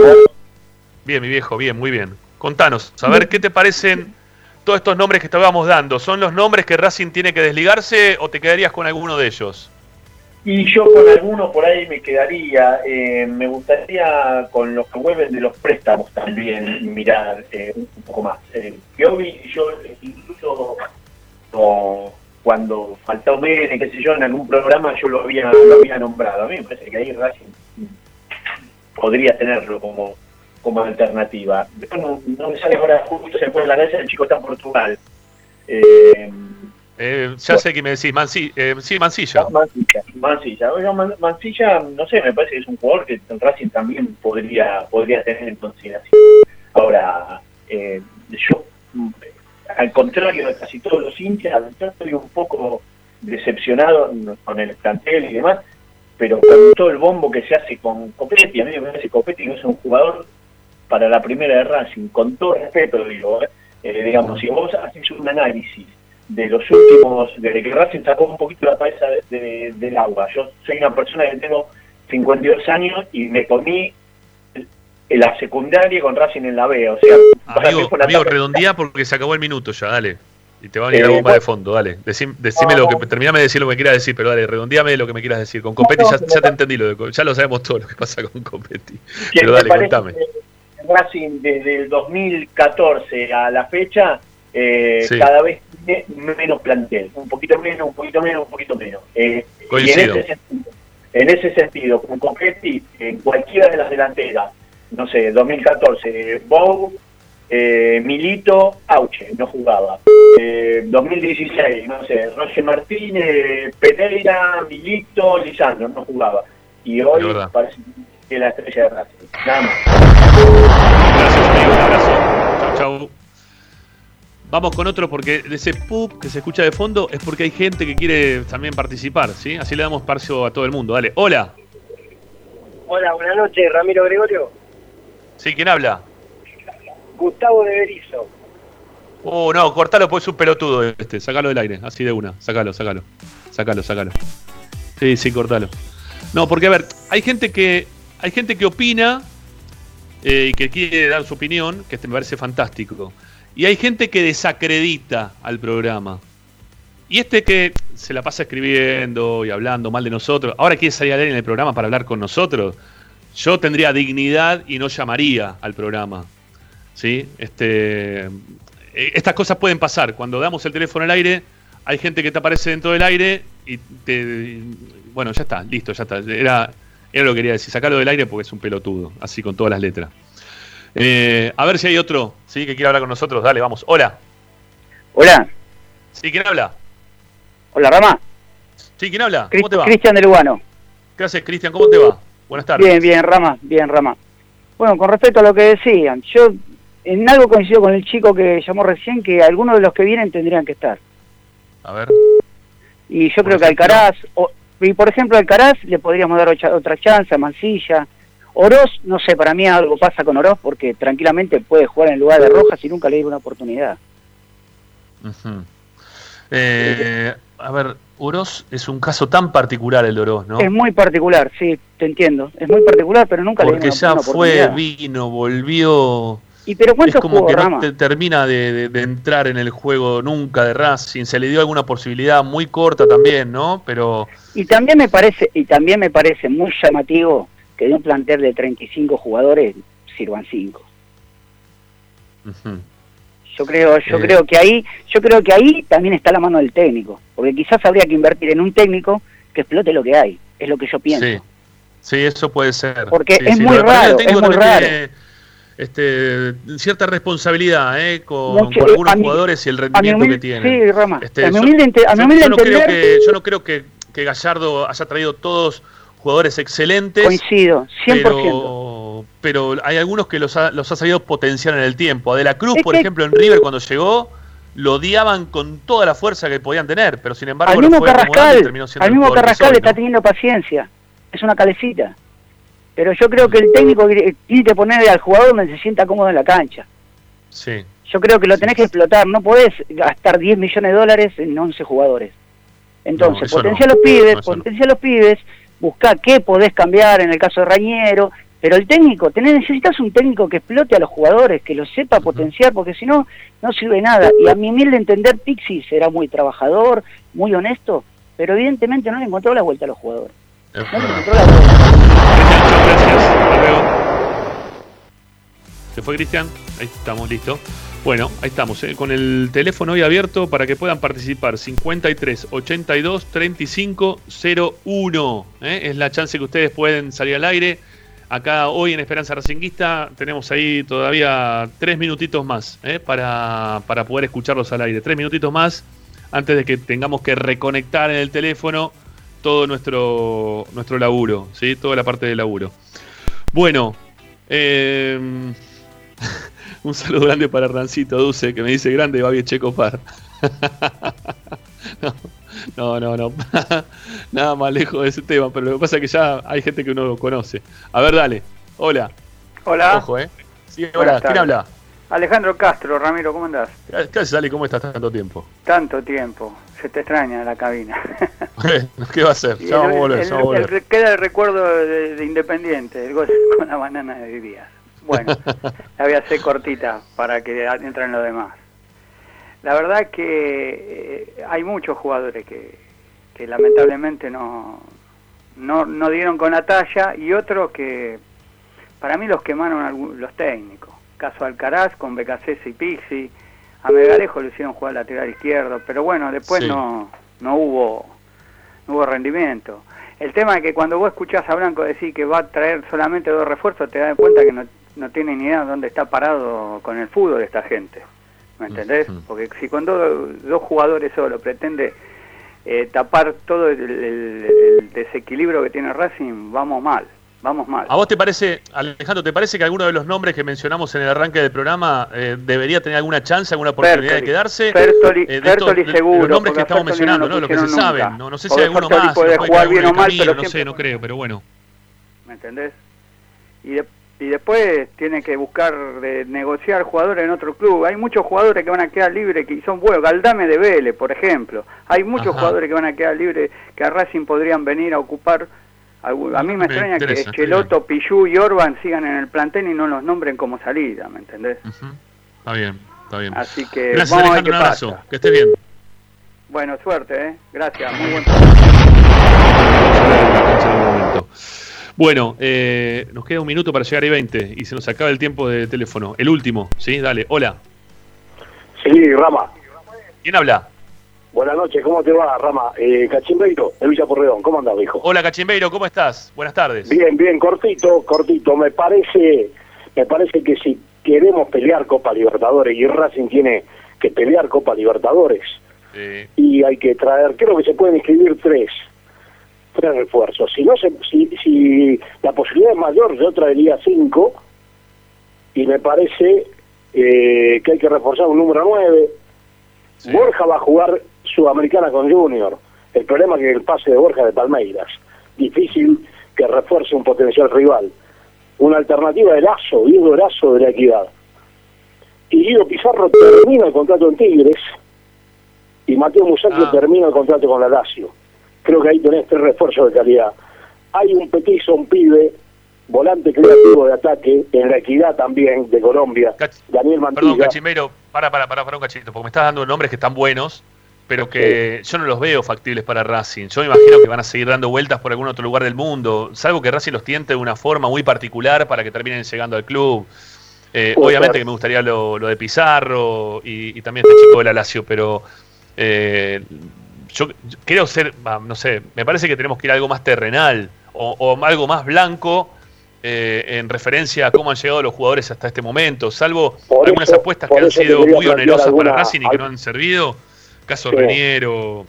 Bien, mi viejo, bien, muy bien. Contanos, a ver qué te parecen todos estos nombres que estábamos dando. ¿Son los nombres que Racing tiene que desligarse o te quedarías con alguno de ellos? Y yo con alguno por ahí me quedaría. Eh, me gustaría con los que vuelven de los préstamos también mirar eh, un poco más. Eh, yo, incluso cuando faltó Mene, qué sé yo, en algún programa yo lo había, lo había nombrado. A mí me parece que ahí Racing podría tenerlo como como alternativa. No, no me sale ahora justo se puede la cabeza, el chico está en Portugal. Eh, eh, ya sé que me decís, Mansi, eh, sí, Mansilla. Mansilla, Mansilla. Mansilla, no sé, me parece que es un jugador que el Racing también podría, podría tener en consideración. Ahora, eh, yo, al contrario de casi todos los hinchas, estoy un poco decepcionado con el plantel y demás, pero con todo el bombo que se hace con Copetti, a mí me parece que Copetti no es un jugador para la primera de Racing, con todo respeto digo, ¿eh? Eh, digamos, si vos haces un análisis de los últimos, desde que Racing sacó un poquito la cabeza del agua, yo soy una persona que tengo 52 años y me comí en la secundaria con Racing en la B, o sea, amigo, amigo redondía porque se acabó el minuto ya, dale. Y te va a venir la eh, bomba de fondo, dale. decime lo que, terminame de decir lo que quieras decir, pero dale, redondeame lo que me quieras decir. Con Copetti ya, te entendí, lo ya lo sabemos todo lo que pasa con Copetti. Pero dale, contame. Racing desde el 2014 a la fecha eh, cada vez tiene menos plantel, un poquito menos, un poquito menos, un poquito menos. Eh, y en ese, sentido, en ese sentido, con Copetti, en cualquiera de las delanteras, no sé, 2014, Bow, eh, Milito, Auche, no jugaba. 2016, no sé, Roger Martínez, Pereira, Milito, Lisandro, no jugaba. Y hoy parece que la estrella de Racing. Nada más. Gracias, amigo. Un abrazo. Chau, chau. Vamos con otro porque ese pub que se escucha de fondo es porque hay gente que quiere también participar, ¿sí? Así le damos parcio a todo el mundo. Dale, hola. Hola, buenas noches, Ramiro Gregorio. Sí, ¿quién habla? Gustavo de Berizo. Oh, no, cortalo, pues es un pelotudo este. Sácalo del aire, así de una. Sácalo, sácalo. Sácalo, sácalo. Sí, sí, cortalo. No, porque a ver, hay gente que hay gente que opina eh, y que quiere dar su opinión, que me parece fantástico. Y hay gente que desacredita al programa. Y este que se la pasa escribiendo y hablando mal de nosotros, ahora quiere salir a leer en el programa para hablar con nosotros. Yo tendría dignidad y no llamaría al programa. ¿Sí? Este, eh, estas cosas pueden pasar. Cuando damos el teléfono al aire, hay gente que te aparece dentro del aire y te. Bueno, ya está, listo, ya está. Era era lo que quería decir, sacarlo del aire porque es un pelotudo, así con todas las letras. Eh, a ver si hay otro, ¿sí? Que quiere hablar con nosotros. Dale, vamos. Hola. Hola. Sí, ¿quién habla? Hola, Rama. Sí, ¿quién habla? ¿Cómo te va? Cristian de Lugano. ¿Qué haces, Cristian? ¿Cómo te va? Buenas tardes. Bien, bien, Rama, bien, Rama. Bueno, con respecto a lo que decían, yo en algo coincido con el chico que llamó recién, que algunos de los que vienen tendrían que estar. A ver. Y yo creo que Alcaraz, o, y por ejemplo, Alcaraz le podríamos dar otra chance, a Mancilla. Oroz, no sé, para mí algo pasa con Oroz porque tranquilamente puede jugar en lugar de Rojas y nunca le dieron una oportunidad. Eh, a ver, Oroz es un caso tan particular el de Oroz, ¿no? Es muy particular, sí, te entiendo. Es muy particular, pero nunca le dieron una, Porque ya fue, vino, volvió ¿Y pero es como que no termina de, entrar en el juego nunca de Racing. Se le dio alguna posibilidad muy corta también, ¿no? Pero y también me parece y también me parece muy llamativo que de un plantel de 35 jugadores sirvan 5. Yo creo, yo eh. creo que ahí, yo creo que ahí también está la mano del técnico, porque quizás habría que invertir en un técnico que explote lo que hay, es lo que yo pienso. Sí, eso puede ser. Porque es muy raro, es muy raro este, cierta responsabilidad ¿eh? con, algunos jugadores y el rendimiento que tienen. Sí, Rama. Este, a mi yo, no creo que, yo no creo que, que, Gallardo haya traído todos jugadores excelentes. Coincido, 100%. Pero, pero hay algunos que los ha, los ha sabido potenciar en el tiempo. De la Cruz, por ejemplo, en River cuando llegó, lo odiaban con toda la fuerza que podían tener, pero sin embargo al mismo Carrascal, al mismo Carrascal está teniendo paciencia, es una calecita. Pero yo creo que el técnico tiene que poner al jugador donde se sienta cómodo en la cancha. Sí. Yo creo que lo tenés que explotar, no podés gastar 10 millones de dólares en 11 jugadores. Entonces, potencia a los pibes, potencia a los pibes, busca qué podés cambiar en el caso de Rañero, pero el técnico, tenés, necesitas un técnico que explote a los jugadores, que los sepa potenciar, porque si no, no sirve nada. Y a mi humilde entender, Pixis era muy trabajador, muy honesto, pero evidentemente no le encontró la vuelta a los jugadores. La vuelta. ¿Se fue Cristian? Ahí estamos, listos. Bueno, ahí estamos, ¿eh? con el teléfono hoy abierto para que puedan participar. 53 82 35 01. Es la chance que ustedes pueden salir al aire. Acá hoy en Esperanza Racinguista tenemos ahí todavía tres minutitos más ¿eh? para, para poder escucharlos al aire. Tres minutitos más antes de que tengamos que reconectar en el teléfono todo nuestro, nuestro laburo, ¿sí? toda la parte del laburo. Bueno, eh, Un saludo grande para Rancito Dulce, que me dice grande Babi Checo Par. no, no, no, Nada más lejos de ese tema, pero lo que pasa es que ya hay gente que uno lo conoce. A ver, dale. Hola. Hola. Ojo, ¿eh? Sí, hola. ¿Quién habla? Alejandro Castro, Ramiro, ¿cómo andás? ¿Qué haces, Ale? ¿Cómo estás tanto tiempo? Tanto tiempo. Se te extraña la cabina. ¿Qué va a hacer? Ya vamos a volver. queda el recuerdo de, Independiente, el gol con la banana de Díaz. Bueno, la voy a hacer cortita para que entren los demás. La verdad que eh, hay muchos jugadores que, lamentablemente no, no, dieron con la talla y otros que para mí los quemaron los técnicos. Caso Alcaraz con BKC y Pixi. A Megarejo le hicieron jugar lateral izquierdo, pero bueno, después no, no, hubo, no hubo rendimiento. El tema es que cuando vos escuchás a Blanco decir que va a traer solamente dos refuerzos, te das cuenta que no, no tiene ni idea de dónde está parado con el fútbol esta gente. ¿Me entendés? Porque si con dos, jugadores solo pretende eh, tapar todo el, desequilibrio que tiene Racing, vamos mal. Vamos mal. ¿A vos te parece, Alejandro, te parece que alguno de los nombres que mencionamos en el arranque del programa eh, debería tener alguna chance, alguna oportunidad de quedarse? Bertoli, eh, seguro. Los nombres que estamos mencionando, ¿no? Lo que se saben. No, no sé si hay alguno más. Puede jugar bien o mal, pero no sé, no creo, pero bueno. ¿Me entendés? Y de, y después tiene que buscar de negociar jugadores en otro club. Hay muchos jugadores que van a quedar libres que son buenos. Galdame de Vélez, por ejemplo. Hay muchos jugadores que van a quedar libres que a Racing podrían venir a ocupar. A mí me, extraña que Cheloto, Pichu y Orban sigan en el plantel y no los nombren como salida, ¿me entendés? Está bien, está bien. Así que Gracias, vamos a ver qué un abrazo. Que estés bien. Bueno, suerte, ¿eh? Gracias. Muy buen bueno, eh, nos queda un minuto para llegar a 20 y se nos acaba el tiempo de teléfono. El último, ¿sí? Dale, hola. Sí, Rama. ¿Quién habla? Buenas noches, ¿cómo te va, Rama? Eh, Cachimbeiro, de Villa Porredón, ¿cómo andas, hijo? Hola, Cachimbeiro, ¿cómo estás? Buenas tardes. Bien, bien, cortito, cortito. Me parece, me parece que si queremos pelear Copa Libertadores y Racing tiene que pelear Copa Libertadores y hay que traer, creo que se pueden inscribir tres tres refuerzos. Si no se, si, si la posibilidad es mayor, yo traería cinco y me parece eh, que hay que reforzar un número nueve. Borja va a jugar Sudamericana con Junior. El problema es que el pase de Borja de Palmeiras. Difícil que refuerce un potencial rival. Una alternativa de Lazo, Diego Lazo de la Equidad. Y Guido Pizarro termina el contrato en Tigres y Mateo Musacchio ah. termina el contrato con la Lazio creo que ahí tenés tres refuerzos de calidad. Hay un petizo, un pibe, volante creativo de ataque, en la equidad también de Colombia, Daniel Mantilla. Perdón, Cachimero, para, para, para, para un cachito, porque me estás dando nombres que están buenos, pero que yo no los veo factibles para Racing. Yo me imagino que van a seguir dando vueltas por algún otro lugar del mundo, salvo que Racing los tiente de una forma muy particular para que terminen llegando al club. Eh, obviamente que me gustaría lo, de Pizarro y, también este chico de la Lazio, pero eh, yo quiero ser, no sé, me parece que tenemos que ir a algo más terrenal o, algo más blanco eh, en referencia a cómo han llegado los jugadores hasta este momento, salvo algunas apuestas que han sido muy onerosas para Racing y que no han servido, caso Reniero,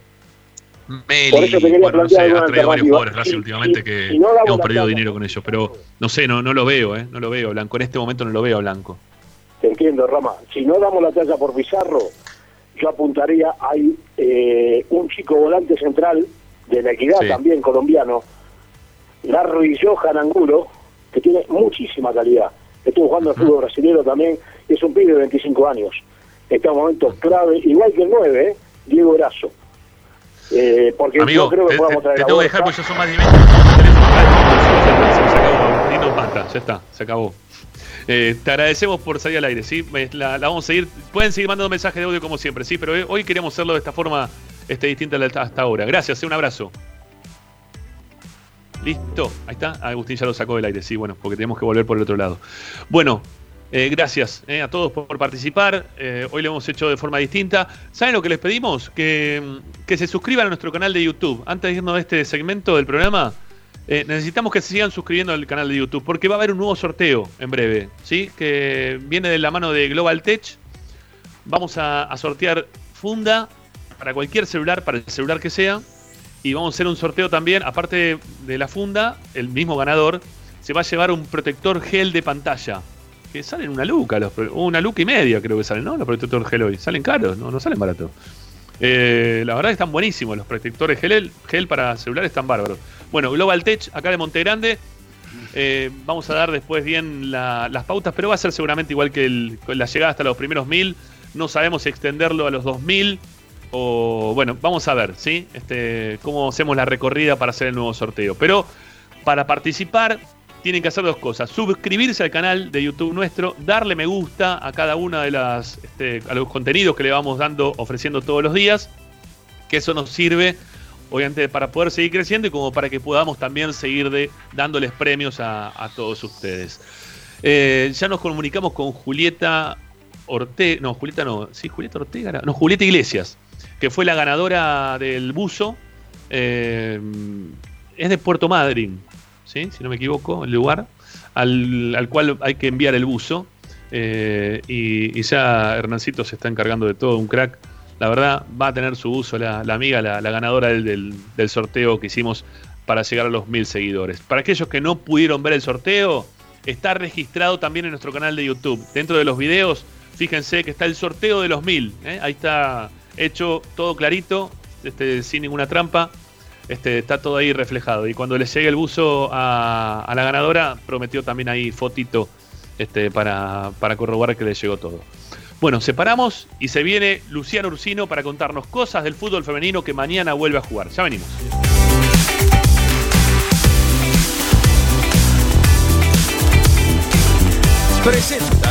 Meli, bueno, no sé, ha traído varios jugadores Racing últimamente que hemos perdido dinero con ellos, pero no sé, no, no lo veo, ¿eh? no lo veo, Blanco, en este momento no lo veo Blanco. Te entiendo, Rama, si no damos la talla por Pizarro, yo apuntaría, hay eh, un chico volante central de la equidad también colombiano, Larry Johan Angulo, que tiene muchísima calidad. Estuvo jugando al fútbol brasileño también, es un pibe de 25 años. Está en un momento clave, igual que el 9, ¿eh? Diego Erazo. Eh, porque yo creo que podemos traer te tengo que dejar porque yo soy más de ya está, se acabó. Eh, te agradecemos por salir al aire, ¿sí? La, vamos a seguir. Pueden seguir mandando mensajes de audio como siempre, ¿sí? Pero hoy queremos hacerlo de esta forma este, distinta hasta ahora. Gracias, un abrazo. Listo, ahí está. Agustín ya lo sacó del aire, sí, bueno, porque tenemos que volver por el otro lado. Bueno, eh, gracias eh, a todos por, participar. Eh, hoy lo hemos hecho de forma distinta. ¿Saben lo que les pedimos? Que, que, se suscriban a nuestro canal de YouTube. Antes de irnos a este segmento del programa, necesitamos que se sigan suscribiendo al canal de YouTube porque va a haber un nuevo sorteo en breve, ¿sí? Que viene de la mano de Global Tech. Vamos a sortear funda para cualquier celular, para el celular que sea. Y vamos a hacer un sorteo también, aparte de la funda, el mismo ganador se va a llevar un protector gel de pantalla. Que salen una luca, una luca y media creo que salen, ¿no? Los protectores gel hoy. Salen caros, no, no salen baratos. Eh, la verdad que están buenísimos los protectores gel, gel para celulares, están bárbaros. Bueno, Global Tech, acá de Monte Grande. Eh, vamos a dar después bien las pautas, pero va a ser seguramente igual que la llegada hasta los primeros mil. No sabemos extenderlo a los 2000 o bueno, vamos a ver, ¿sí? Este, cómo hacemos la recorrida para hacer el nuevo sorteo. Pero para participar tienen que hacer dos cosas: suscribirse al canal de YouTube nuestro, darle me gusta a cada una de las este, a los contenidos que le vamos dando, ofreciendo todos los días. Que eso nos sirve, obviamente, para poder seguir creciendo y como para que podamos también seguir de, dándoles premios a, todos ustedes. Eh, ya nos comunicamos con Julieta Ortega, no, Julieta no, sí, Julieta Ortega, no, Julieta Iglesias, que fue la ganadora del buzo. Eh, es de Puerto Madryn, si no me equivoco, el lugar al, cual hay que enviar el buzo. Eh, y, ya Hernancito se está encargando de todo, un crack. La verdad, va a tener su uso la, amiga, la, ganadora del, del, sorteo que hicimos para llegar a los mil seguidores. Para aquellos que no pudieron ver el sorteo, está registrado también en nuestro canal de YouTube. Dentro de los videos, fíjense que está el sorteo de los mil. ¿eh? Ahí está hecho todo clarito, este, sin ninguna trampa. Este, está todo ahí reflejado. Y cuando le llegue el buzo a, la ganadora, prometió también ahí fotito este, para, para corroborar que le llegó todo. Bueno, separamos y se viene Luciano Ursino para contarnos cosas del fútbol femenino que mañana vuelve a jugar. Ya venimos. Presenta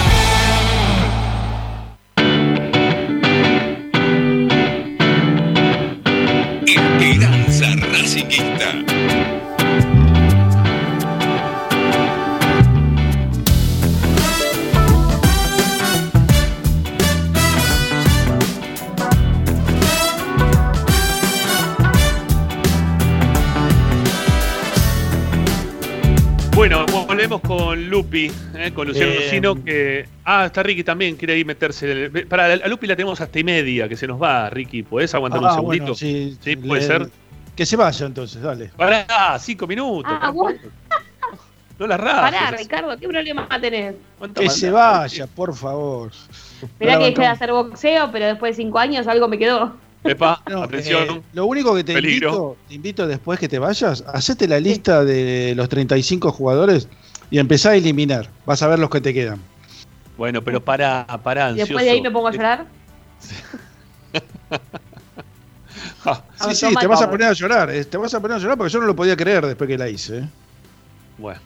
Lupi, eh, con Luciano Lucino, que. Ah, está Ricky también, quiere ir meterse. Para a Lupi la tenemos hasta y media, que se nos va, Ricky. ¿Podés aguantar un ah, segundito? sí, sí, puede ser. Que se vaya entonces, dale. Pará, cinco minutos. Ah, No la rajas. Pará, Ricardo, ¿qué problema tenés? Que se vaya, por favor. Mirá que dejé de hacer boxeo, pero después de cinco años algo me quedó. Epa, atención. Eh, lo único que te invito, te invito después que te vayas, hacete la lista de los 35 jugadores y empezá a eliminar. Vas a ver los que te quedan. Bueno, pero para, para ¿Y después de ahí me pongo a llorar? sí, sí, te vas a poner a llorar. Eh, te vas a poner a llorar porque yo no lo podía creer después que la hice. Eh. Bueno,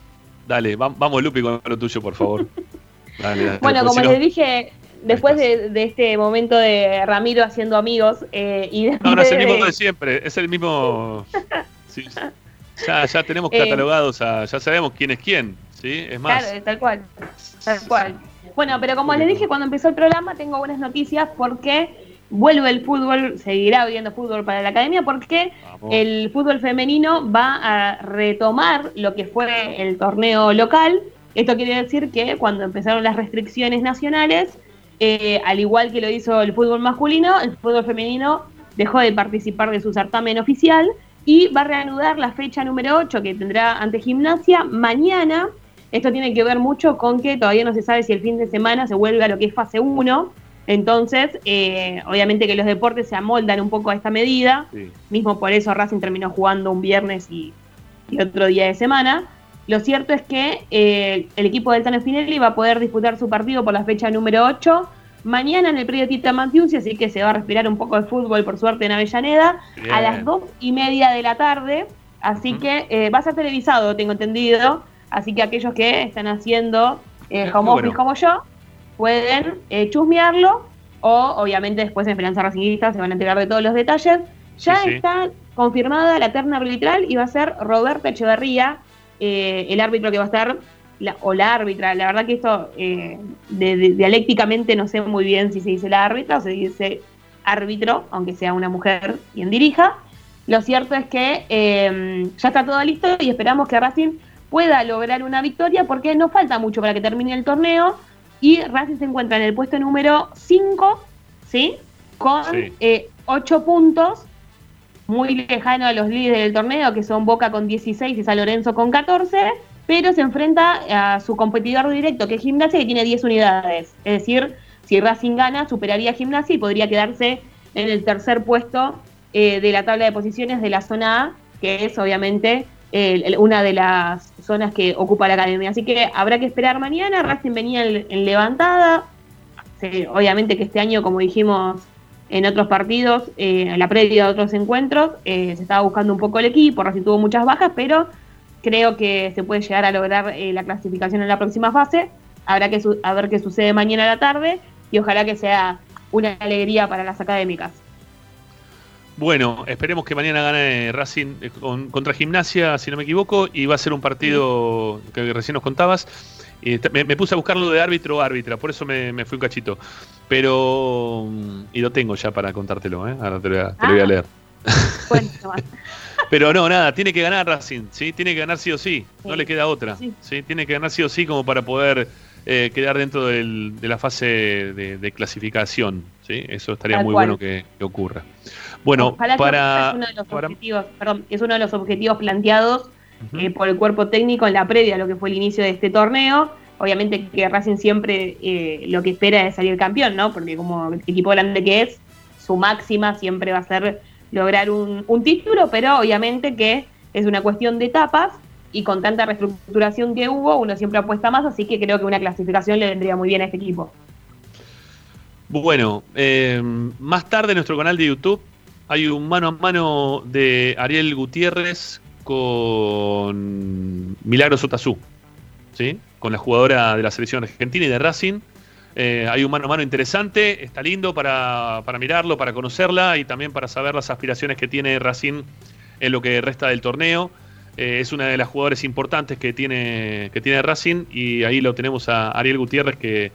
dale, vamos Lupi con lo tuyo, por favor. bueno, como les dije, después de, este momento de Ramiro haciendo amigos eh, y No, no es el mismo de, siempre, es el mismo... Ya, ya tenemos eh, catalogados, ya sabemos quién es quién, ¿sí? Es más... Claro, tal cual, tal cual. Bueno, pero como les dije cuando empezó el programa, tengo buenas noticias porque vuelve el fútbol, seguirá habiendo fútbol para la academia porque el fútbol femenino va a retomar lo que fue el torneo local. Esto quiere decir que cuando empezaron las restricciones nacionales, eh, al igual que lo hizo el fútbol masculino, el fútbol femenino dejó de participar de su certamen oficial y va a reanudar la fecha número 8 que tendrá ante gimnasia mañana. Esto tiene que ver mucho con que todavía no se sabe si el fin de semana se vuelve a lo que es fase 1. Entonces, eh, obviamente que los deportes se amoldan un poco a esta medida. Mismo por eso Racing terminó jugando un viernes y, otro día de semana. Lo cierto es que eh, el equipo del Tano Spinelli va a poder disputar su partido por la fecha número 8 Mañana en el predio Tita Mantiusi, así que se va a respirar un poco de fútbol, por suerte, en Avellaneda, a las dos y media de la tarde. Así que eh, va a ser televisado, tengo entendido. Así que aquellos que están haciendo eh, home office como yo pueden eh, chusmearlo o obviamente después en Esperanza Racingista se van a enterar de todos los detalles. Ya está confirmada la terna arbitral y va a ser Roberto Echeverría, eh, el árbitro que va a estar o la árbitra. La verdad que esto eh, dialécticamente no sé muy bien si se dice la árbitra o se dice árbitro, aunque sea una mujer quien dirija. Lo cierto es que eh, ya está todo listo y esperamos que Racing pueda lograr una victoria porque no falta mucho para que termine el torneo y Racing se encuentra en el puesto número 5, ¿sí? Con 8 eh, puntos, muy lejano a los líderes del torneo que son Boca con 16 y San Lorenzo con 14 pero se enfrenta a su competidor directo, que es Gimnasia, que tiene 10 unidades. Es decir, si Racing gana, superaría a Gimnasia y podría quedarse en el tercer puesto eh, de la tabla de posiciones de la zona A, que es obviamente una de las zonas que ocupa la academia. Así que habrá que esperar mañana. Racing venía en, levantada. obviamente que este año, como dijimos en otros partidos, eh, en la previa de otros encuentros, eh, se estaba buscando un poco el equipo. Racing tuvo muchas bajas, pero creo que se puede llegar a lograr eh, la clasificación en la próxima fase. Habrá que a ver qué sucede mañana a la tarde y ojalá que sea una alegría para las académicas. Bueno, esperemos que mañana gane Racing eh, contra Gimnasia, si no me equivoco, y va a ser un partido que recién nos contabas. me, puse a buscarlo de árbitro o árbitra, por eso me, fui un cachito. Pero. Y lo tengo ya para contártelo, ¿eh? Ahora te lo voy a, ah. leer. Bueno, Pero no, nada, tiene que ganar Racing, ¿sí? Tiene que ganar sí o sí, no le queda otra. Sí. Tiene que ganar sí o sí como para poder eh, quedar dentro de la fase de, clasificación, ¿sí? Eso estaría muy bueno que, ocurra. Bueno, para... Es uno, de los objetivos, perdón, es uno de los objetivos planteados eh, por el cuerpo técnico en la previa a lo que fue el inicio de este torneo. Obviamente que Racing siempre eh, lo que espera es salir campeón, ¿no? Porque como el equipo grande que es, su máxima siempre va a ser lograr un, título, pero obviamente que es una cuestión de etapas y con tanta reestructuración que hubo, uno siempre apuesta más, así que creo que una clasificación le vendría muy bien a este equipo. Bueno, eh, más tarde en nuestro canal de YouTube hay un mano a mano de Ariel Gutiérrez con Milagro Sotazú, ¿sí? con la jugadora de la selección argentina y de Racing. Eh, hay un mano a mano interesante, está lindo para, mirarlo, para conocerla y también para saber las aspiraciones que tiene Racing en lo que resta del torneo. Eh, es una de las jugadores importantes que tiene, que tiene Racing y ahí lo tenemos a Ariel Gutiérrez que,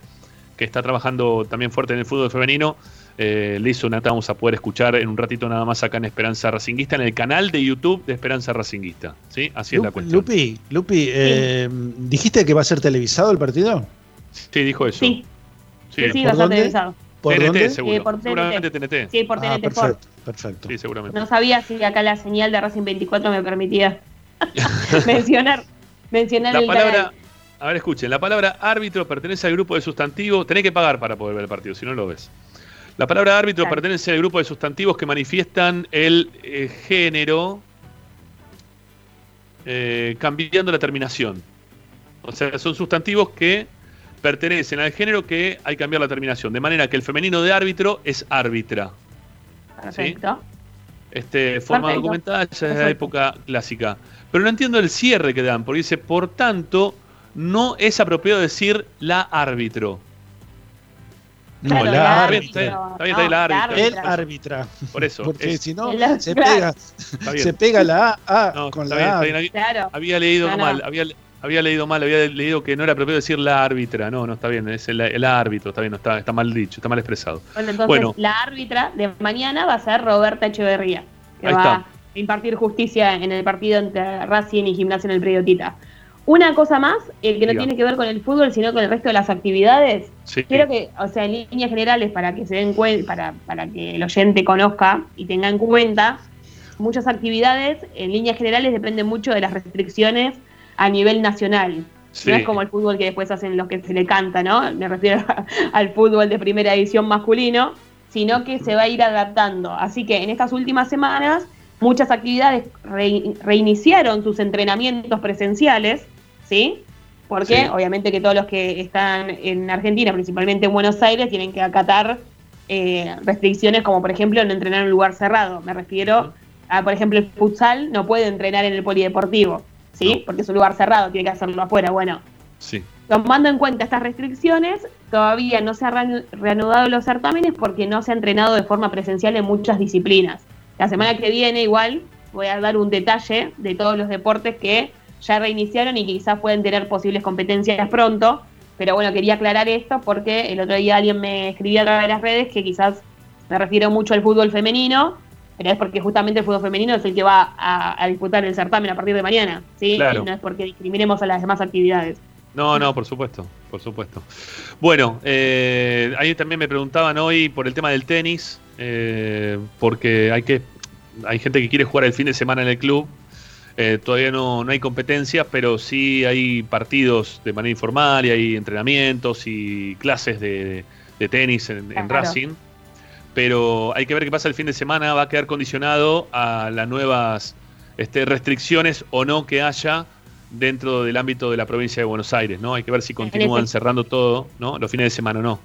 está trabajando también fuerte en el fútbol femenino. Eh, le hizo vamos a poder escuchar en un ratito nada más acá en Esperanza Racinguista, en el canal de YouTube de Esperanza Racinguista. ¿sí? Así es la cuestión. Lupi, Lupi ¿dijiste que va a ser televisado el partido? Sí, dijo eso. Sí. Sí, sí, va a ser ¿Por TNT, seguro. Eh, por TNT. Seguramente TNT. Sí, por TNT. Ah, perfecto, perfecto. Sí, seguramente. No sabía si acá la señal de Racing 24 me permitía mencionar, mencionar la el palabra, A ver, escuchen. La palabra árbitro pertenece al grupo de sustantivos. Tenés que pagar para poder ver el partido, si no lo ves. La palabra árbitro pertenece al grupo de sustantivos que manifiestan el eh, género eh, cambiando la terminación. O sea, son sustantivos que pertenecen al género que hay que cambiar la terminación. De manera que el femenino de árbitro es árbitra. Perfecto. Este, forma documentada ya es de la época clásica. Pero no entiendo el cierre que dan, porque dice, por tanto, no es apropiado decir la árbitro. No, la árbitra. Está bien, está bien, la árbitra. El árbitra. Por eso. Porque si no, se pega, se pega la A, con la A. Había leído mal. Había, había leído mal, había leído que no era propio decir la árbitra. No, no está bien, es el, árbitro, está bien, está, está mal dicho, está mal expresado. Bueno, entonces la árbitra de mañana va a ser Roberta Echeverría, que va a impartir justicia en el partido entre Racing y Gimnasia en el predio Tita. Una cosa más, el que no tiene que ver con el fútbol, sino con el resto de las actividades. Quiero que, o sea, en líneas generales, para que se den cuenta, para, para que el oyente conozca y tenga en cuenta, muchas actividades, en líneas generales, dependen mucho de las restricciones a nivel nacional. No es como el fútbol que después hacen los que se le canta, ¿no? Me refiero al fútbol de primera edición masculino, sino que se va a ir adaptando. Así que en estas últimas semanas muchas actividades reiniciaron sus entrenamientos presenciales, ¿sí? Porque obviamente que todos los que están en Argentina, principalmente en Buenos Aires, tienen que acatar eh, restricciones como por ejemplo no entrenar en un lugar cerrado. Me refiero a, por ejemplo, el futsal no puede entrenar en el polideportivo. ¿sí? Porque es un lugar cerrado, tiene que hacerlo afuera. Bueno, sí. tomando en cuenta estas restricciones, todavía no se han reanudado los certámenes porque no se ha entrenado de forma presencial en muchas disciplinas. La semana que viene igual voy a dar un detalle de todos los deportes que ya reiniciaron y quizás pueden tener posibles competencias pronto. Pero bueno, quería aclarar esto porque el otro día alguien me escribía a través de las redes que quizás me refiero mucho al fútbol femenino pero es porque justamente el fútbol femenino es el que va a, disputar el certamen a partir de mañana, ¿sí? Y no es porque discriminemos a las demás actividades. No, no, por supuesto, por supuesto. Bueno, eh, ahí también me preguntaban hoy por el tema del tenis, eh, porque hay que hay gente que quiere jugar el fin de semana en el club. Eh, todavía no, no hay competencias, pero sí hay partidos de manera informal y hay entrenamientos y clases de, tenis en, en Racing pero hay que ver qué pasa el fin de semana, va a quedar condicionado a las nuevas este, restricciones o no que haya dentro del ámbito de la provincia de Buenos Aires, ¿no? Hay que ver si continúan cerrando todo, ¿no? Los fines de semana o no.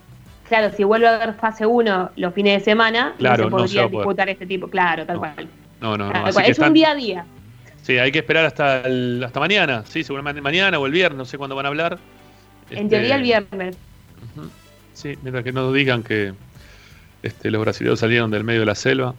Claro, si vuelve a haber fase 1 los fines de semana, no se podría disputar este tipo, claro, tal cual. No, no, no. Es un día a día. Sí, hay que esperar hasta hasta mañana, sí, seguramente mañana o el viernes, no sé cuándo van a hablar. En teoría el este, viernes. Sí, mientras que no digan que, este, los brasileños salieron del medio de la selva.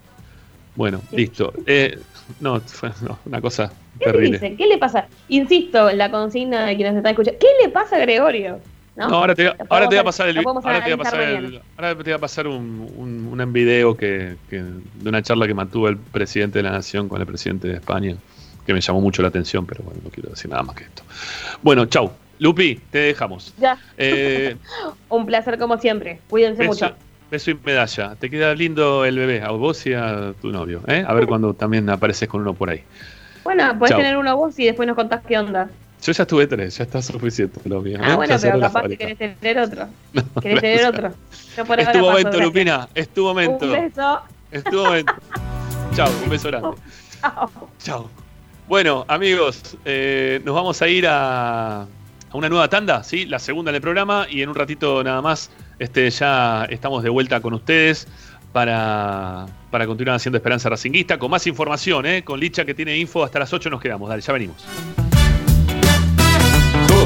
Bueno, listo. Eh, no, fue una cosa ¿Qué terrible. dice? ¿Qué le pasa? Insisto la consigna de quienes están escuchando. ¿Qué le pasa a Gregorio? No, ahora, te, ahora te, voy a pasar el, ahora te voy a pasar el, ahora te voy a pasar un, un, un video que, que, de una charla que mantuvo el presidente de la nación con el presidente de España, que me llamó mucho la atención, pero bueno, no quiero decir nada más que esto. Bueno, chau. Lupi, te dejamos. Ya. Eh, un placer como siempre. Cuídense mucho. Beso y medalla. Te queda lindo el bebé, a vos y a tu novio. ¿eh? A ver cuando también apareces con uno por ahí. Bueno, puedes tener uno vos y después nos contás qué onda. Yo ya estuve tres, ya está suficiente lo mío. Ah, bueno, pero capaz que querés tener otro. querés tener otro. es tu momento, Lupina. Es tu momento. Un beso. Es tu momento. Chao, un beso grande. Chao. Chao. Bueno, amigos, eh, nos vamos a ir a, a una nueva tanda, ¿sí? La segunda en el programa y en un ratito nada más este, ya estamos de vuelta con ustedes para, continuar haciendo Esperanza Racinguista con más información, ¿eh? con Licha que tiene info. Hasta las 8 nos quedamos. Dale, ya venimos.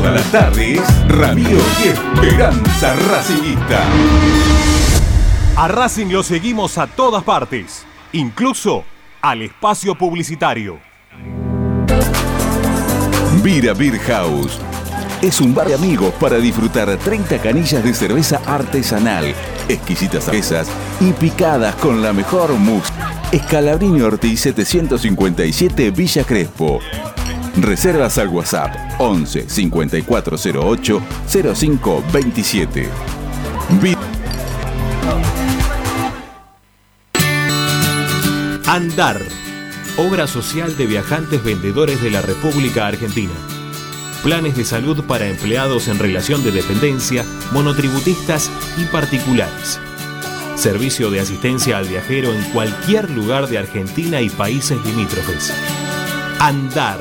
Todas las tardes, Ramiro y Esperanza Racinguista. A Racing lo seguimos a todas partes, incluso al espacio publicitario. Vira Beer House es un bar de amigos para disfrutar 30 canillas de cerveza artesanal, exquisitas cervezas y picadas con la mejor música. Escalabrini Ortiz 757 Villa Crespo. Reservas al WhatsApp 11 5408 0527. Andar. Obra social de viajantes vendedores de la República Argentina planes de salud para empleados en relación de dependencia, monotributistas y particulares. Servicio de asistencia al viajero en cualquier lugar de Argentina y países limítrofes. Andar,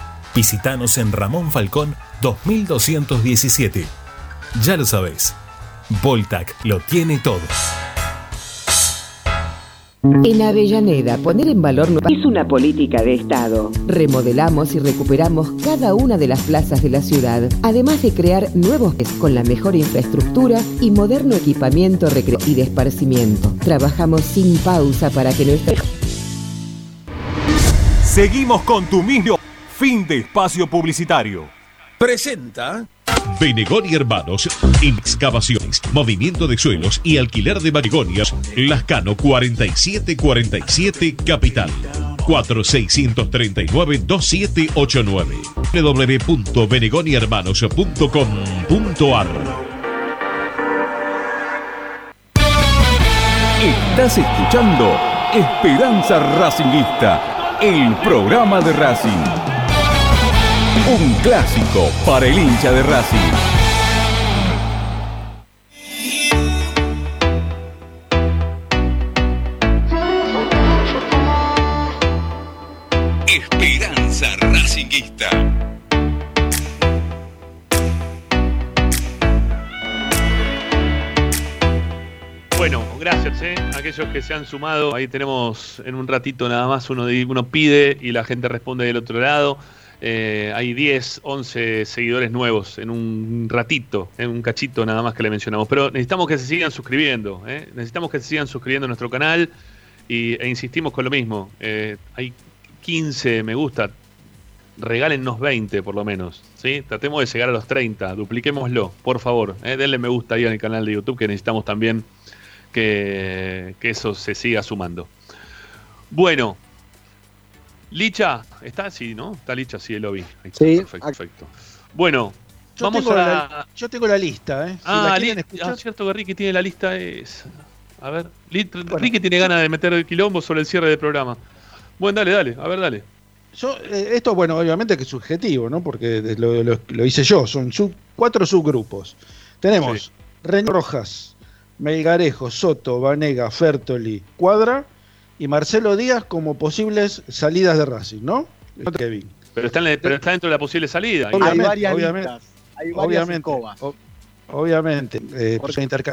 Visítanos en Ramón Falcón 2217. Ya lo sabés, Voltac lo tiene todo. En Avellaneda, poner en valor no es una política de Estado. Remodelamos y recuperamos cada una de las plazas de la ciudad, además de crear nuevos con la mejor infraestructura y moderno equipamiento recreativo y de esparcimiento. Trabajamos sin pausa para que nuestra... Seguimos con tu mismo fin de espacio publicitario. Presenta Benegoni Hermanos, excavaciones, movimiento de suelos y alquiler de begonias. Lascano 4747 Capital. 4639-2789 www.benegonihermanos.com.ar Estás escuchando Esperanza Racingista, el programa de Racing. Un clásico para el hincha de Racing. Esperanza Racinguista. Bueno, gracias eh, a aquellos que se han sumado. Ahí tenemos en un ratito nada más uno, uno pide y la gente responde del otro lado. Eh, hay 10, 11 seguidores nuevos en un ratito, en un cachito nada más que le mencionamos. Pero necesitamos que se sigan suscribiendo, ¿eh? necesitamos que se sigan suscribiendo a nuestro canal y, e insistimos con lo mismo. Eh, hay 15 me gusta, regálennos 20 por lo menos. ¿sí? Tratemos de llegar a los 30, dupliquémoslo, por favor. Denle me gusta ahí en el canal de YouTube que necesitamos también que, que eso se siga sumando. Bueno, Licha, ¿está? Sí, ¿no? Está Licha, sí, lo vi. sí, perfecto, perfecto. Bueno, yo vamos tengo a. La, yo tengo la lista, ¿eh? Si ah, ah, cierto que Ricky tiene la lista. Es... A ver, Ricky tiene ganas de meter el quilombo sobre el cierre del programa. Bueno, dale, dale, a ver, dale. Yo, eh, esto, bueno, obviamente que es subjetivo, ¿no? Porque lo, hice yo, son sub, cuatro subgrupos. Tenemos sí. Rojas, Melgarejo, Soto, Vanega, Fertoli, Cuadra y Marcelo Díaz como posibles salidas de Racing, ¿no? Kevin. Pero está, pero está dentro de la posible salida. Obviamente, hay varias obviamente, hay varias obviamente, obviamente eh,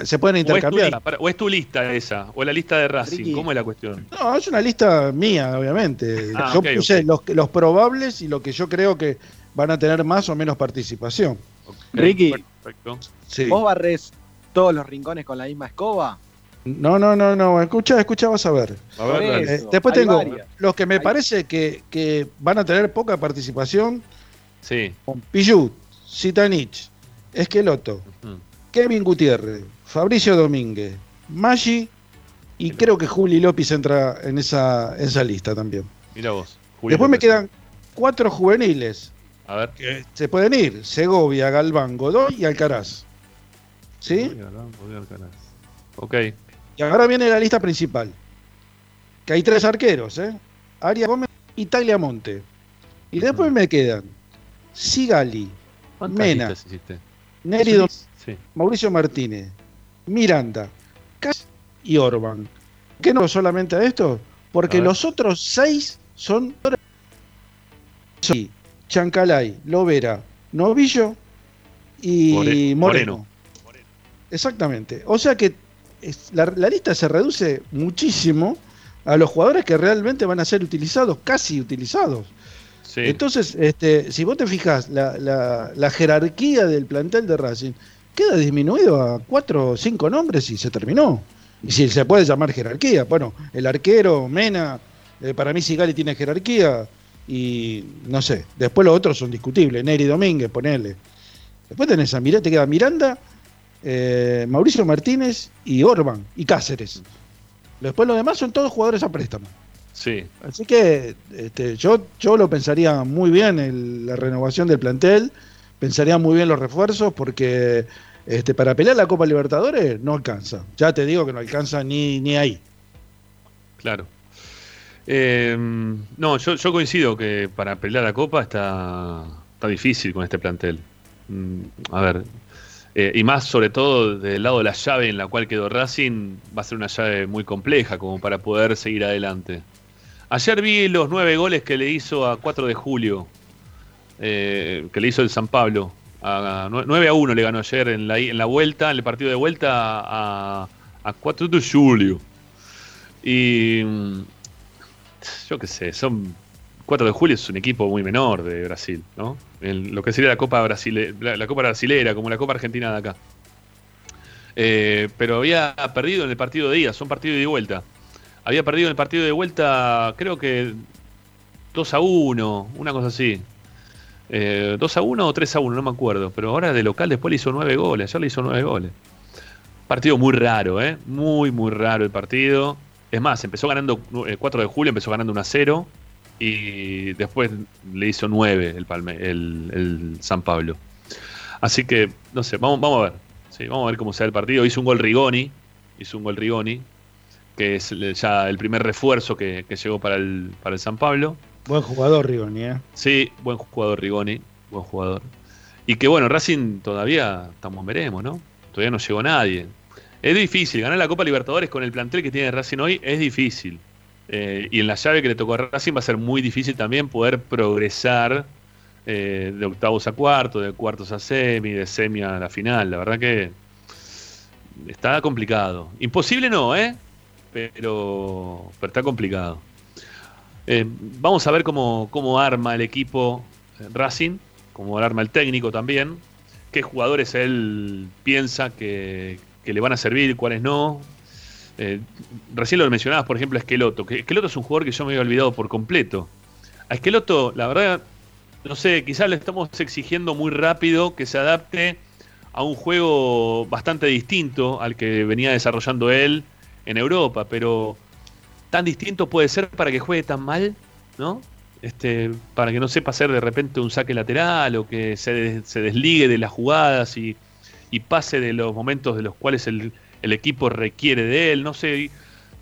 se, pueden intercambiar. O es, tu lista esa, o la lista de Racing, ¿cómo es la cuestión? No, es una lista mía, obviamente. Ah, yo puse Los, los, probables y lo que yo creo que van a tener más o menos participación. Ricky, Perfecto. ¿vos barres todos los rincones con la misma escoba? No, no, no, no. Escucha, escucha, vas a ver. Eh, después tengo los que me parece que, van a tener poca participación. Sí. Pillud, Sitanich, Esqueloto, Kevin Gutiérrez, Fabricio Domínguez, Maggi Y creo que Juli López entra en esa, esa lista también. Mira vos. Después me quedan cuatro juveniles. A ver. Que se pueden ir. Segovia, Galván, Godoy y Alcaraz. ¿Sí? Ok. Y ahora viene la lista principal. Que hay tres arqueros, ¿eh? Arias Gómez y Tagliamonte. Y después me quedan Sigali, Mena, Neri Mauricio Martínez, Miranda, y Orban. ¿Qué no solamente a esto? Porque los otros seis son Chancalay, Lovera, Novillo y Moreno. Exactamente. O sea que la, lista se reduce muchísimo a los jugadores que realmente van a ser utilizados, casi utilizados. Entonces, este, si vos te fijas, la, la, jerarquía del plantel de Racing queda disminuido a cuatro o cinco nombres y se terminó. Y si se puede llamar jerarquía, bueno, el arquero, Mena, eh, para mí Sigali tiene jerarquía y no sé, después los otros son discutibles, Neri Domínguez, ponele. Después tenés a Miranda, te queda Miranda, eh, Mauricio Martínez y Orban y Cáceres. Después los demás son todos jugadores a préstamo. Sí. Así que este, yo, yo lo pensaría muy bien la renovación del plantel, pensaría muy bien los refuerzos porque este, para pelear la Copa Libertadores no alcanza. Ya te digo que no alcanza ni, ni ahí. Claro. Em, no, yo, coincido que para pelear la Copa está, está difícil con este plantel. Mm, a ver, eh, y más sobre todo del lado de la llave en la cual quedó Racing, va a ser una llave muy compleja como para poder seguir adelante. Ayer vi los nueve goles que le hizo a 4 de julio, eh, que le hizo el San Pablo. A, 9 a 1 le ganó ayer en la, en la vuelta, en el partido de vuelta a, a 4 de julio. Y mm, yo qué sé, son 4 de julio es un equipo muy menor de Brasil, ¿no? En lo que sería la Copa Brasile, la, Copa Brasilera, como la Copa Argentina de acá. Eh, pero había perdido en el partido de ida, son partido de vuelta. Había perdido en el partido de vuelta, creo que 2 a 1, una cosa así. Eh, 2 a 1 o 3 a 1, no me acuerdo. Pero ahora de local después le hizo 9 goles. Ayer le hizo 9 goles. Partido muy raro, ¿eh? Muy, muy raro el partido. Es más, empezó ganando, el 4 de julio empezó ganando 1 a 0. Y después le hizo 9 el, Palme, el, San Pablo. Así que, no sé, vamos, vamos a ver. Sí, vamos a ver cómo sea el partido. Hizo un gol Rigoni. Hizo un gol Rigoni. Que es ya el primer refuerzo que, que llegó para el, para el San Pablo. Buen jugador Rigoni, ¿eh? Sí, buen jugador Rigoni, buen jugador. Y que bueno, Racing todavía estamos veremos, ¿no? Todavía no llegó nadie. Es difícil, ganar la Copa Libertadores con el plantel que tiene Racing hoy es difícil. Eh, y en la llave que le tocó a Racing va a ser muy difícil también poder progresar eh, de octavos a cuartos, de cuartos a semi, de semi a la final. La verdad que está complicado. Imposible no, ¿eh? Pero, pero está complicado. Eh, vamos a ver cómo, cómo, arma el equipo eh, Racing, cómo arma el técnico también, qué jugadores él piensa que, le van a servir, cuáles no. Eh, recién lo mencionabas, por ejemplo, a Esqueloto. Que Esqueloto es un jugador que yo me había olvidado por completo. A Esqueloto, la verdad, no sé, quizás le estamos exigiendo muy rápido que se adapte a un juego bastante distinto al que venía desarrollando él en Europa, pero tan distinto puede ser para que juegue tan mal, ¿no? Este, para que no sepa hacer de repente un saque lateral o que se, se desligue de las jugadas y, pase de los momentos de los cuales el, equipo requiere de él, no sé.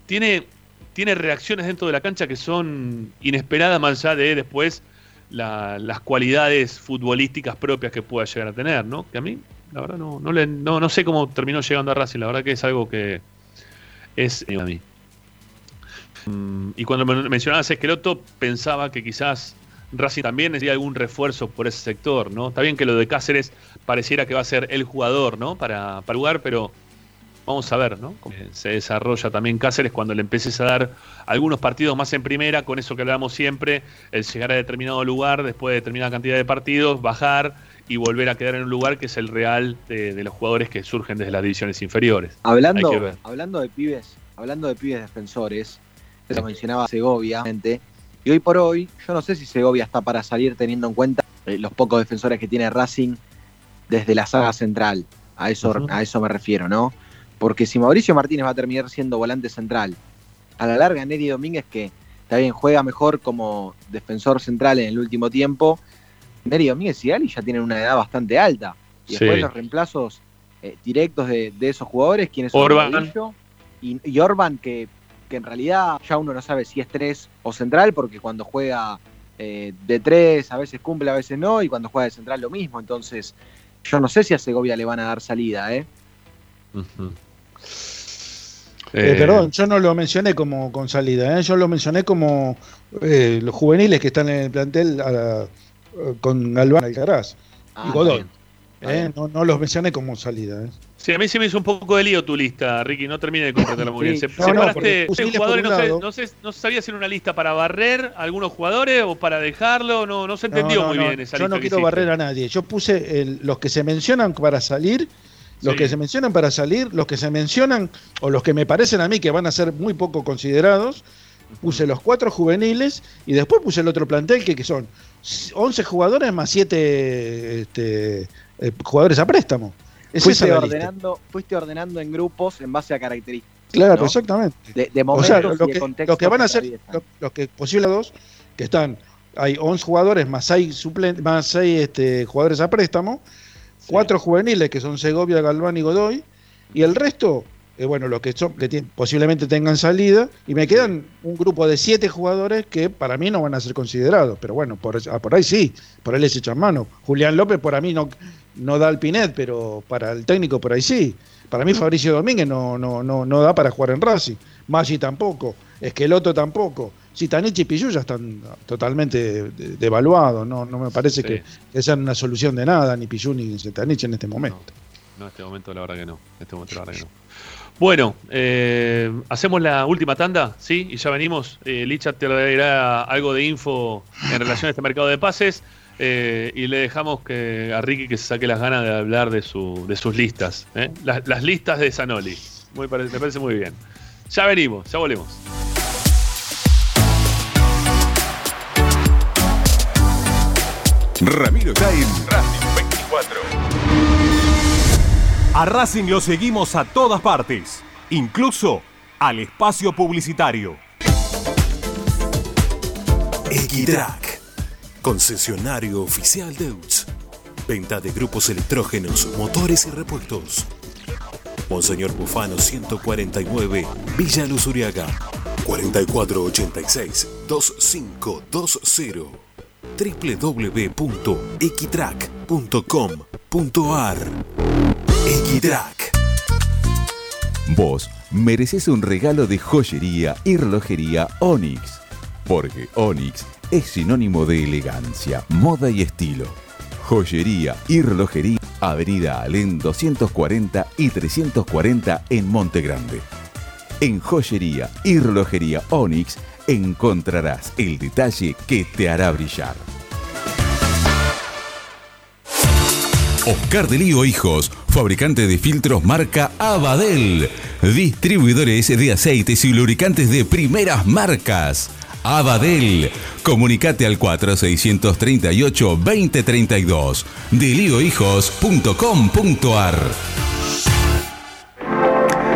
Tiene, tiene reacciones dentro de la cancha que son inesperadas más allá de después las cualidades futbolísticas propias que pueda llegar a tener, ¿no? Que a mí, la verdad, no, no, le, no, no sé cómo terminó llegando a Racing, la verdad que es algo que es a mí. Mm, y cuando mencionabas Esqueloto, pensaba que quizás Racing también necesita algún refuerzo por ese sector, ¿no? Está bien que lo de Cáceres pareciera que va a ser el jugador, ¿no? Para, para jugar, pero vamos a ver, ¿no? Cómo se desarrolla también Cáceres cuando le empieces a dar algunos partidos más en primera, con eso que hablamos siempre, el llegar a determinado lugar después de determinada cantidad de partidos, bajar y volver a quedar en un lugar que es el real de, los jugadores que surgen desde las divisiones inferiores. Hablando, hablando de pibes, hablando de pibes defensores, se mencionaba Segovia, y hoy por hoy, yo no sé si Segovia está para salir teniendo en cuenta eh, los pocos defensores que tiene Racing desde la saga central. A eso, a eso me refiero, ¿no? Porque si Mauricio Martínez va a terminar siendo volante central, a la larga Neri Domínguez, que también juega mejor como defensor central en el último tiempo, Neri Domínguez y Ali ya tienen una edad bastante alta. Y después los reemplazos eh, directos de, esos jugadores, quienes son Orban. Y, y, Orban, que, que, en realidad ya uno no sabe si es tres o central, porque cuando juega eh, de tres a veces cumple, a veces no, y cuando juega de central lo mismo. Entonces, yo no sé si a Segovia le van a dar salida, ¿eh? Eh, perdón, yo no lo mencioné como con salida, yo lo mencioné como los juveniles que están en el plantel con Galván Alcaraz y ah, Godoy. Eh, no, no, los mencioné como salida. ¿eh? Sí, a mí se me hizo un poco de lío tu lista, Ricky. No termine de completarla muy bien. separaste jugadores, no, sé, no, sé, no sabía si era una lista para barrer algunos jugadores o para dejarlo. No, no se entendió muy bien esa lista. Yo no quiero barrer a nadie. Yo puse los que se mencionan para salir, los que se mencionan para salir, los que se mencionan o los que me parecen a mí que van a ser muy poco considerados. Puse los cuatro juveniles y después puse el otro plantel que, que son 11 jugadores más 7 este, eh, jugadores a préstamo. fuiste, ordenando, fuiste ordenando en grupos en base a características. Claro, exactamente. De, momentos lo, que, lo que van a hacer, los que posible dos, que están, hay 11 jugadores más 6 más seis, este, jugadores a préstamo, cuatro juveniles que son Segovia, Galván y Godoy, y el resto eh, bueno, los que, son, que posiblemente tengan salida, y me quedan un grupo de siete jugadores que para mí no van a ser considerados, pero bueno, por, ah, por ahí sí, por ahí les echan mano. Julián López por a mí no, no da el Pinet, pero para el técnico por ahí sí. Para mí Fabricio Domínguez no, no, no, no da para jugar en Racing. Maggi tampoco, Esqueloto tampoco. Tanich y Piyu ya están totalmente devaluados, no, no me parece que, que, sean una solución de nada, ni Piyu ni Zitanich en este momento. No, en este momento la verdad que no. En este momento la verdad que no. Bueno, eh, hacemos la última tanda, ¿sí? Y ya venimos. Eh, Licha te dará algo de info en relación a este mercado de pases. Eh, y le dejamos que a Ricky que se saque las ganas de hablar de, su, de sus listas. ¿eh? Las, listas de Zanoli. Muy, me parece muy bien. Ya venimos, ya volvemos. Ramiro Time, Racing 24. A Racing lo seguimos a todas partes, incluso al espacio publicitario. Equitrack, concesionario oficial de UTS. Venta de grupos electrógenos, motores y repuestos. Monseñor Bufano 149, Villa Luz Uriaga. 4486-2520 www.equitrack.com.ar Equitrack. Vos mereces un regalo de joyería y relojería Onyx, porque Onyx es sinónimo de elegancia, moda y estilo. Joyería y relojería, Avenida Alén 240 y 340 en Monte Grande. En Joyería y Relojería Onyx encontrarás el detalle que te hará brillar. Oscar de Lío Hijos, fabricante de filtros marca Abadel, distribuidores de aceites y lubricantes de primeras marcas. Abadel, comunicate al 4638-2032, deliohijos.com.ar.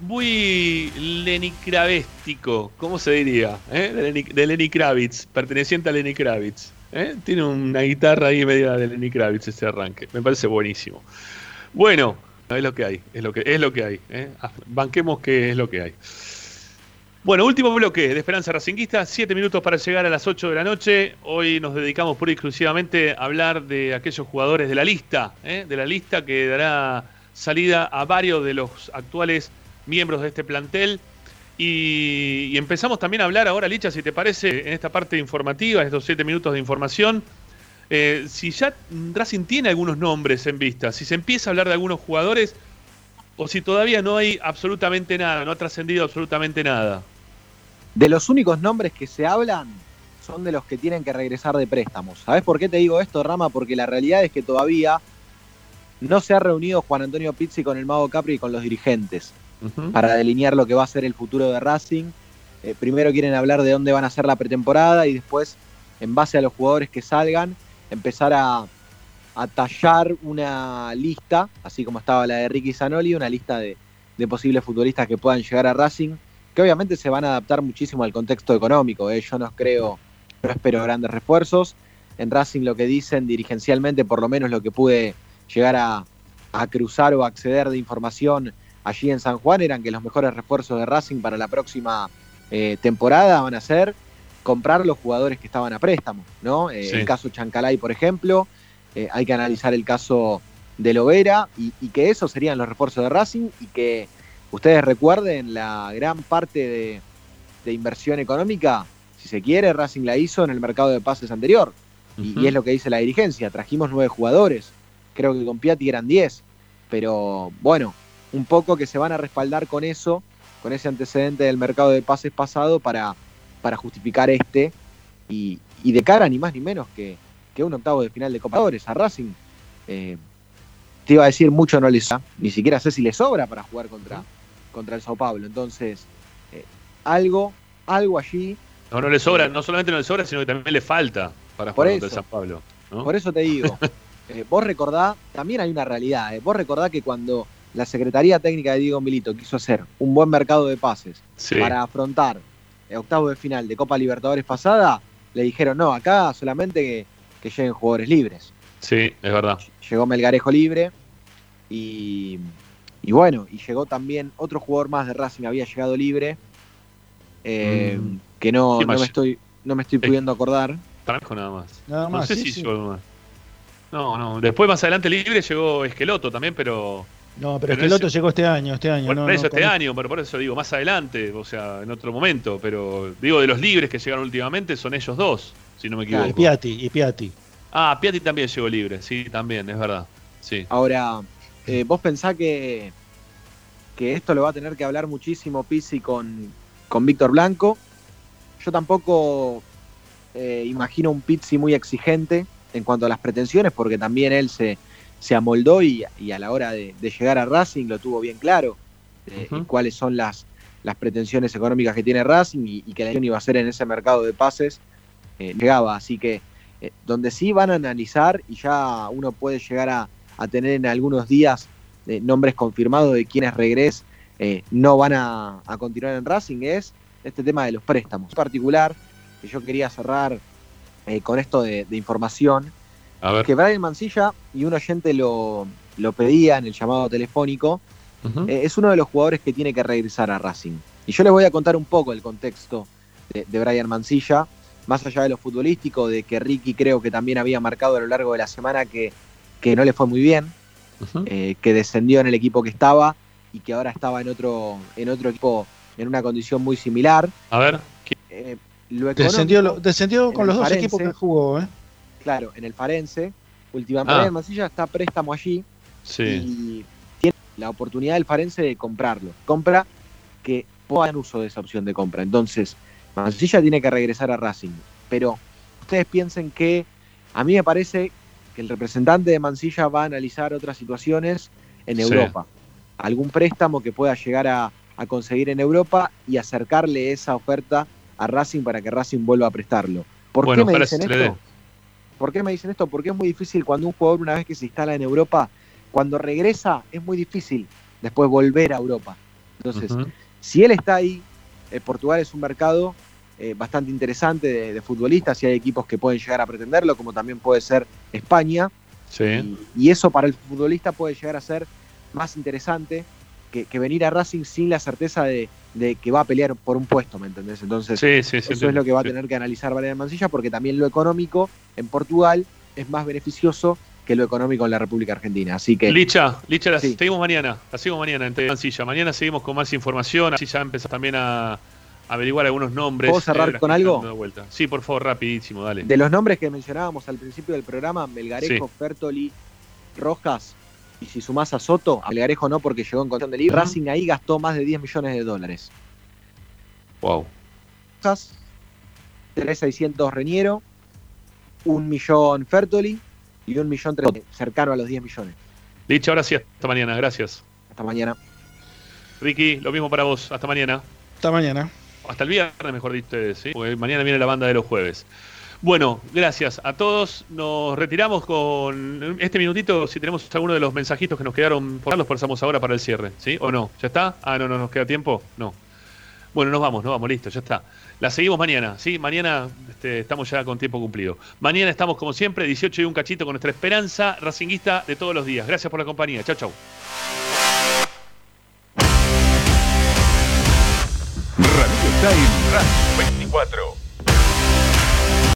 Muy Lenny Kravéstico, ¿cómo se diría? ¿Eh? De, Lenny, Kravitz, perteneciente a Lenny Kravitz. ¿eh? Tiene una guitarra ahí media de Lenny Kravitz ese arranque. Me parece buenísimo. Bueno, es lo que hay, es lo que, es lo que hay. ¿eh? Ah, banquemos que es lo que hay. Bueno, último bloque de Esperanza Racinguista, siete minutos para llegar a las 8 de la noche. Hoy nos dedicamos pura y exclusivamente a hablar de aquellos jugadores de la lista, de la lista que dará salida a varios de los actuales miembros de este plantel. Y, empezamos también a hablar ahora, Licha, si te parece, en esta parte informativa, estos siete minutos de información, eh, si ya Racing tiene algunos nombres en vista, si se empieza a hablar de algunos jugadores o si todavía no hay absolutamente nada, no ha trascendido absolutamente nada. De los únicos nombres que se hablan son de los que tienen que regresar de préstamos. ¿Sabes por qué te digo esto, Rama? Porque la realidad es que todavía no se ha reunido Juan Antonio Pizzi con el Mago Capri y con los dirigentes para delinear lo que va a ser el futuro de Racing. Eh, primero quieren hablar de dónde van a ser la pretemporada y después, en base a los jugadores que salgan, empezar a, tallar una lista, así como estaba la de Ricky Zanoli, una lista de, posibles futbolistas que puedan llegar a Racing, que obviamente se van a adaptar muchísimo al contexto económico. ¿eh? Yo no creo, no espero grandes refuerzos. En Racing lo que dicen dirigencialmente, por lo menos lo que pude llegar a, cruzar o acceder de información allí en San Juan eran que los mejores refuerzos de Racing para la próxima eh, temporada van a ser comprar los jugadores que estaban a préstamo, ¿no? Eh, el caso Chancalay, por ejemplo, eh, hay que analizar el caso de Lovera y, que esos serían los refuerzos de Racing y que ustedes recuerden la gran parte de, de, inversión económica, si se quiere, Racing la hizo en el mercado de pases anterior y es lo que dice la dirigencia, trajimos nueve jugadores, creo que con Piatti eran 10, pero bueno, un poco que se van a respaldar con eso, con ese antecedente del mercado de pases pasado para, para justificar este y, de cara ni más ni menos que, que un octavo de final de Copadores a Racing. Eh, te iba a decir mucho no les ni siquiera sé si le sobra para jugar contra, contra el Sao Paulo. Entonces, eh, algo, algo allí. No, no le sobra, no solamente no le sobra, sino que también le falta para jugar contra el Sao Paulo. Por eso te digo, Eh, vos recordá, también hay una realidad, eh, vos recordá que cuando la Secretaría Técnica de Diego Milito quiso hacer un buen mercado de pases para afrontar el octavo de final de Copa Libertadores pasada, le dijeron, no, acá solamente que, lleguen jugadores libres. Sí, es verdad. Llegó Melgarejo libre y, bueno, y llegó también otro jugador más de Racing, había llegado libre, eh, mm. que no, no, me estoy, no me estoy pudiendo acordar. nada más. Nada más. No sé si más. No, no. Después más adelante libre llegó Esqueloto también, pero. No, pero, Esqueloto llegó este año, este año. Por, eso este año, pero por eso digo, más adelante, o sea, en otro momento. Pero digo, de los libres que llegaron últimamente son ellos dos, si no me equivoco. y Piatti, y Piatti. Ah, Piatti también llegó libre, sí, también, es verdad. Sí. Ahora, eh, vos pensás que, que esto lo va a tener que hablar muchísimo Pisi con, con Víctor Blanco. Yo tampoco eh, imagino un Pizzi muy exigente en cuanto a las pretensiones, porque también él se, se amoldó y, a la hora de, llegar a Racing lo tuvo bien claro, eh, cuáles son las, las pretensiones económicas que tiene Racing y, que la iba a ser en ese mercado de pases, eh, llegaba. Así que eh, donde sí van a analizar y ya uno puede llegar a, tener en algunos días nombres confirmados de quienes regres no van a, continuar en Racing es este tema de los préstamos. En particular, que yo quería cerrar eh, con esto de, información, que Brian Mancilla, y un oyente lo, lo pedía en el llamado telefónico, eh, es uno de los jugadores que tiene que regresar a Racing. Y yo les voy a contar un poco el contexto de, Brian Mancilla, más allá de lo futbolístico, de que Ricky creo que también había marcado a lo largo de la semana que, que no le fue muy bien, eh, que descendió en el equipo que estaba y que ahora estaba en otro, en otro equipo en una condición muy similar. A ver. Eh, descendió, descendió con los dos equipos que jugó, ¿eh? Claro, en el Farense. Últimamente ah. Mansilla está préstamo allí. Sí. Y tiene la oportunidad del Farense de comprarlo. Compra que hagan uso de esa opción de compra. Entonces, Mansilla tiene que regresar a Racing. Pero ustedes piensen que a mí me parece que el representante de Mansilla va a analizar otras situaciones en Europa. Algún préstamo que pueda llegar a, conseguir en Europa y acercarle esa oferta a Racing para que Racing vuelva a prestarlo. ¿Por qué me dicen esto? ¿Por qué me dicen esto? Porque es muy difícil cuando un jugador una vez que se instala en Europa, cuando regresa es muy difícil después volver a Europa. Entonces, si él está ahí, eh, Portugal es un mercado eh, bastante interesante de, futbolistas y hay equipos que pueden llegar a pretenderlo, como también puede ser España. Y, eso para el futbolista puede llegar a ser más interesante que, venir a Racing sin la certeza de, que va a pelear por un puesto, ¿me entendés? Entonces, eso es lo que va a tener que analizar Valeria Mancilla, porque también lo económico en Portugal es más beneficioso que lo económico en la República Argentina. Así que. Licha, Licha, la seguimos mañana. La seguimos mañana en Mancilla. Mañana seguimos con más información. Así ya empezamos también a averiguar algunos nombres. ¿Puedo cerrar eh, con algo? Sí, por favor, rapidísimo, dale. De los nombres que mencionábamos al principio del programa, Melgarejo, Fertoli, Rojas, y si sumás a Soto, a Melgarejo no porque llegó en condición de libre, Racing ahí gastó más de 10 millones de dólares. Wow. Rojas, 3.600 Reñero, un millón Fertoli y un millón cercano a los 10 millones. Dicho, ahora sí, hasta mañana, gracias. Hasta mañana. Ricky, lo mismo para vos, hasta mañana. Hasta mañana hasta el viernes, mejor dicho, ¿sí? Porque mañana viene la banda de los jueves. Bueno, gracias a todos. Nos retiramos con este minutito. Si tenemos alguno de los mensajitos que nos quedaron por los pasamos ahora para el cierre, ¿sí? ¿O no? ¿Ya está? Ah, no, no nos queda tiempo. No. Bueno, nos vamos, nos vamos, listo, ya está. La seguimos mañana, ¿sí? Mañana este, estamos ya con tiempo cumplido. Mañana estamos, como siempre, 18 y un cachito con nuestra esperanza racinguista de todos los días. Gracias por la compañía. Chau, chau. Radio Time Radio 24.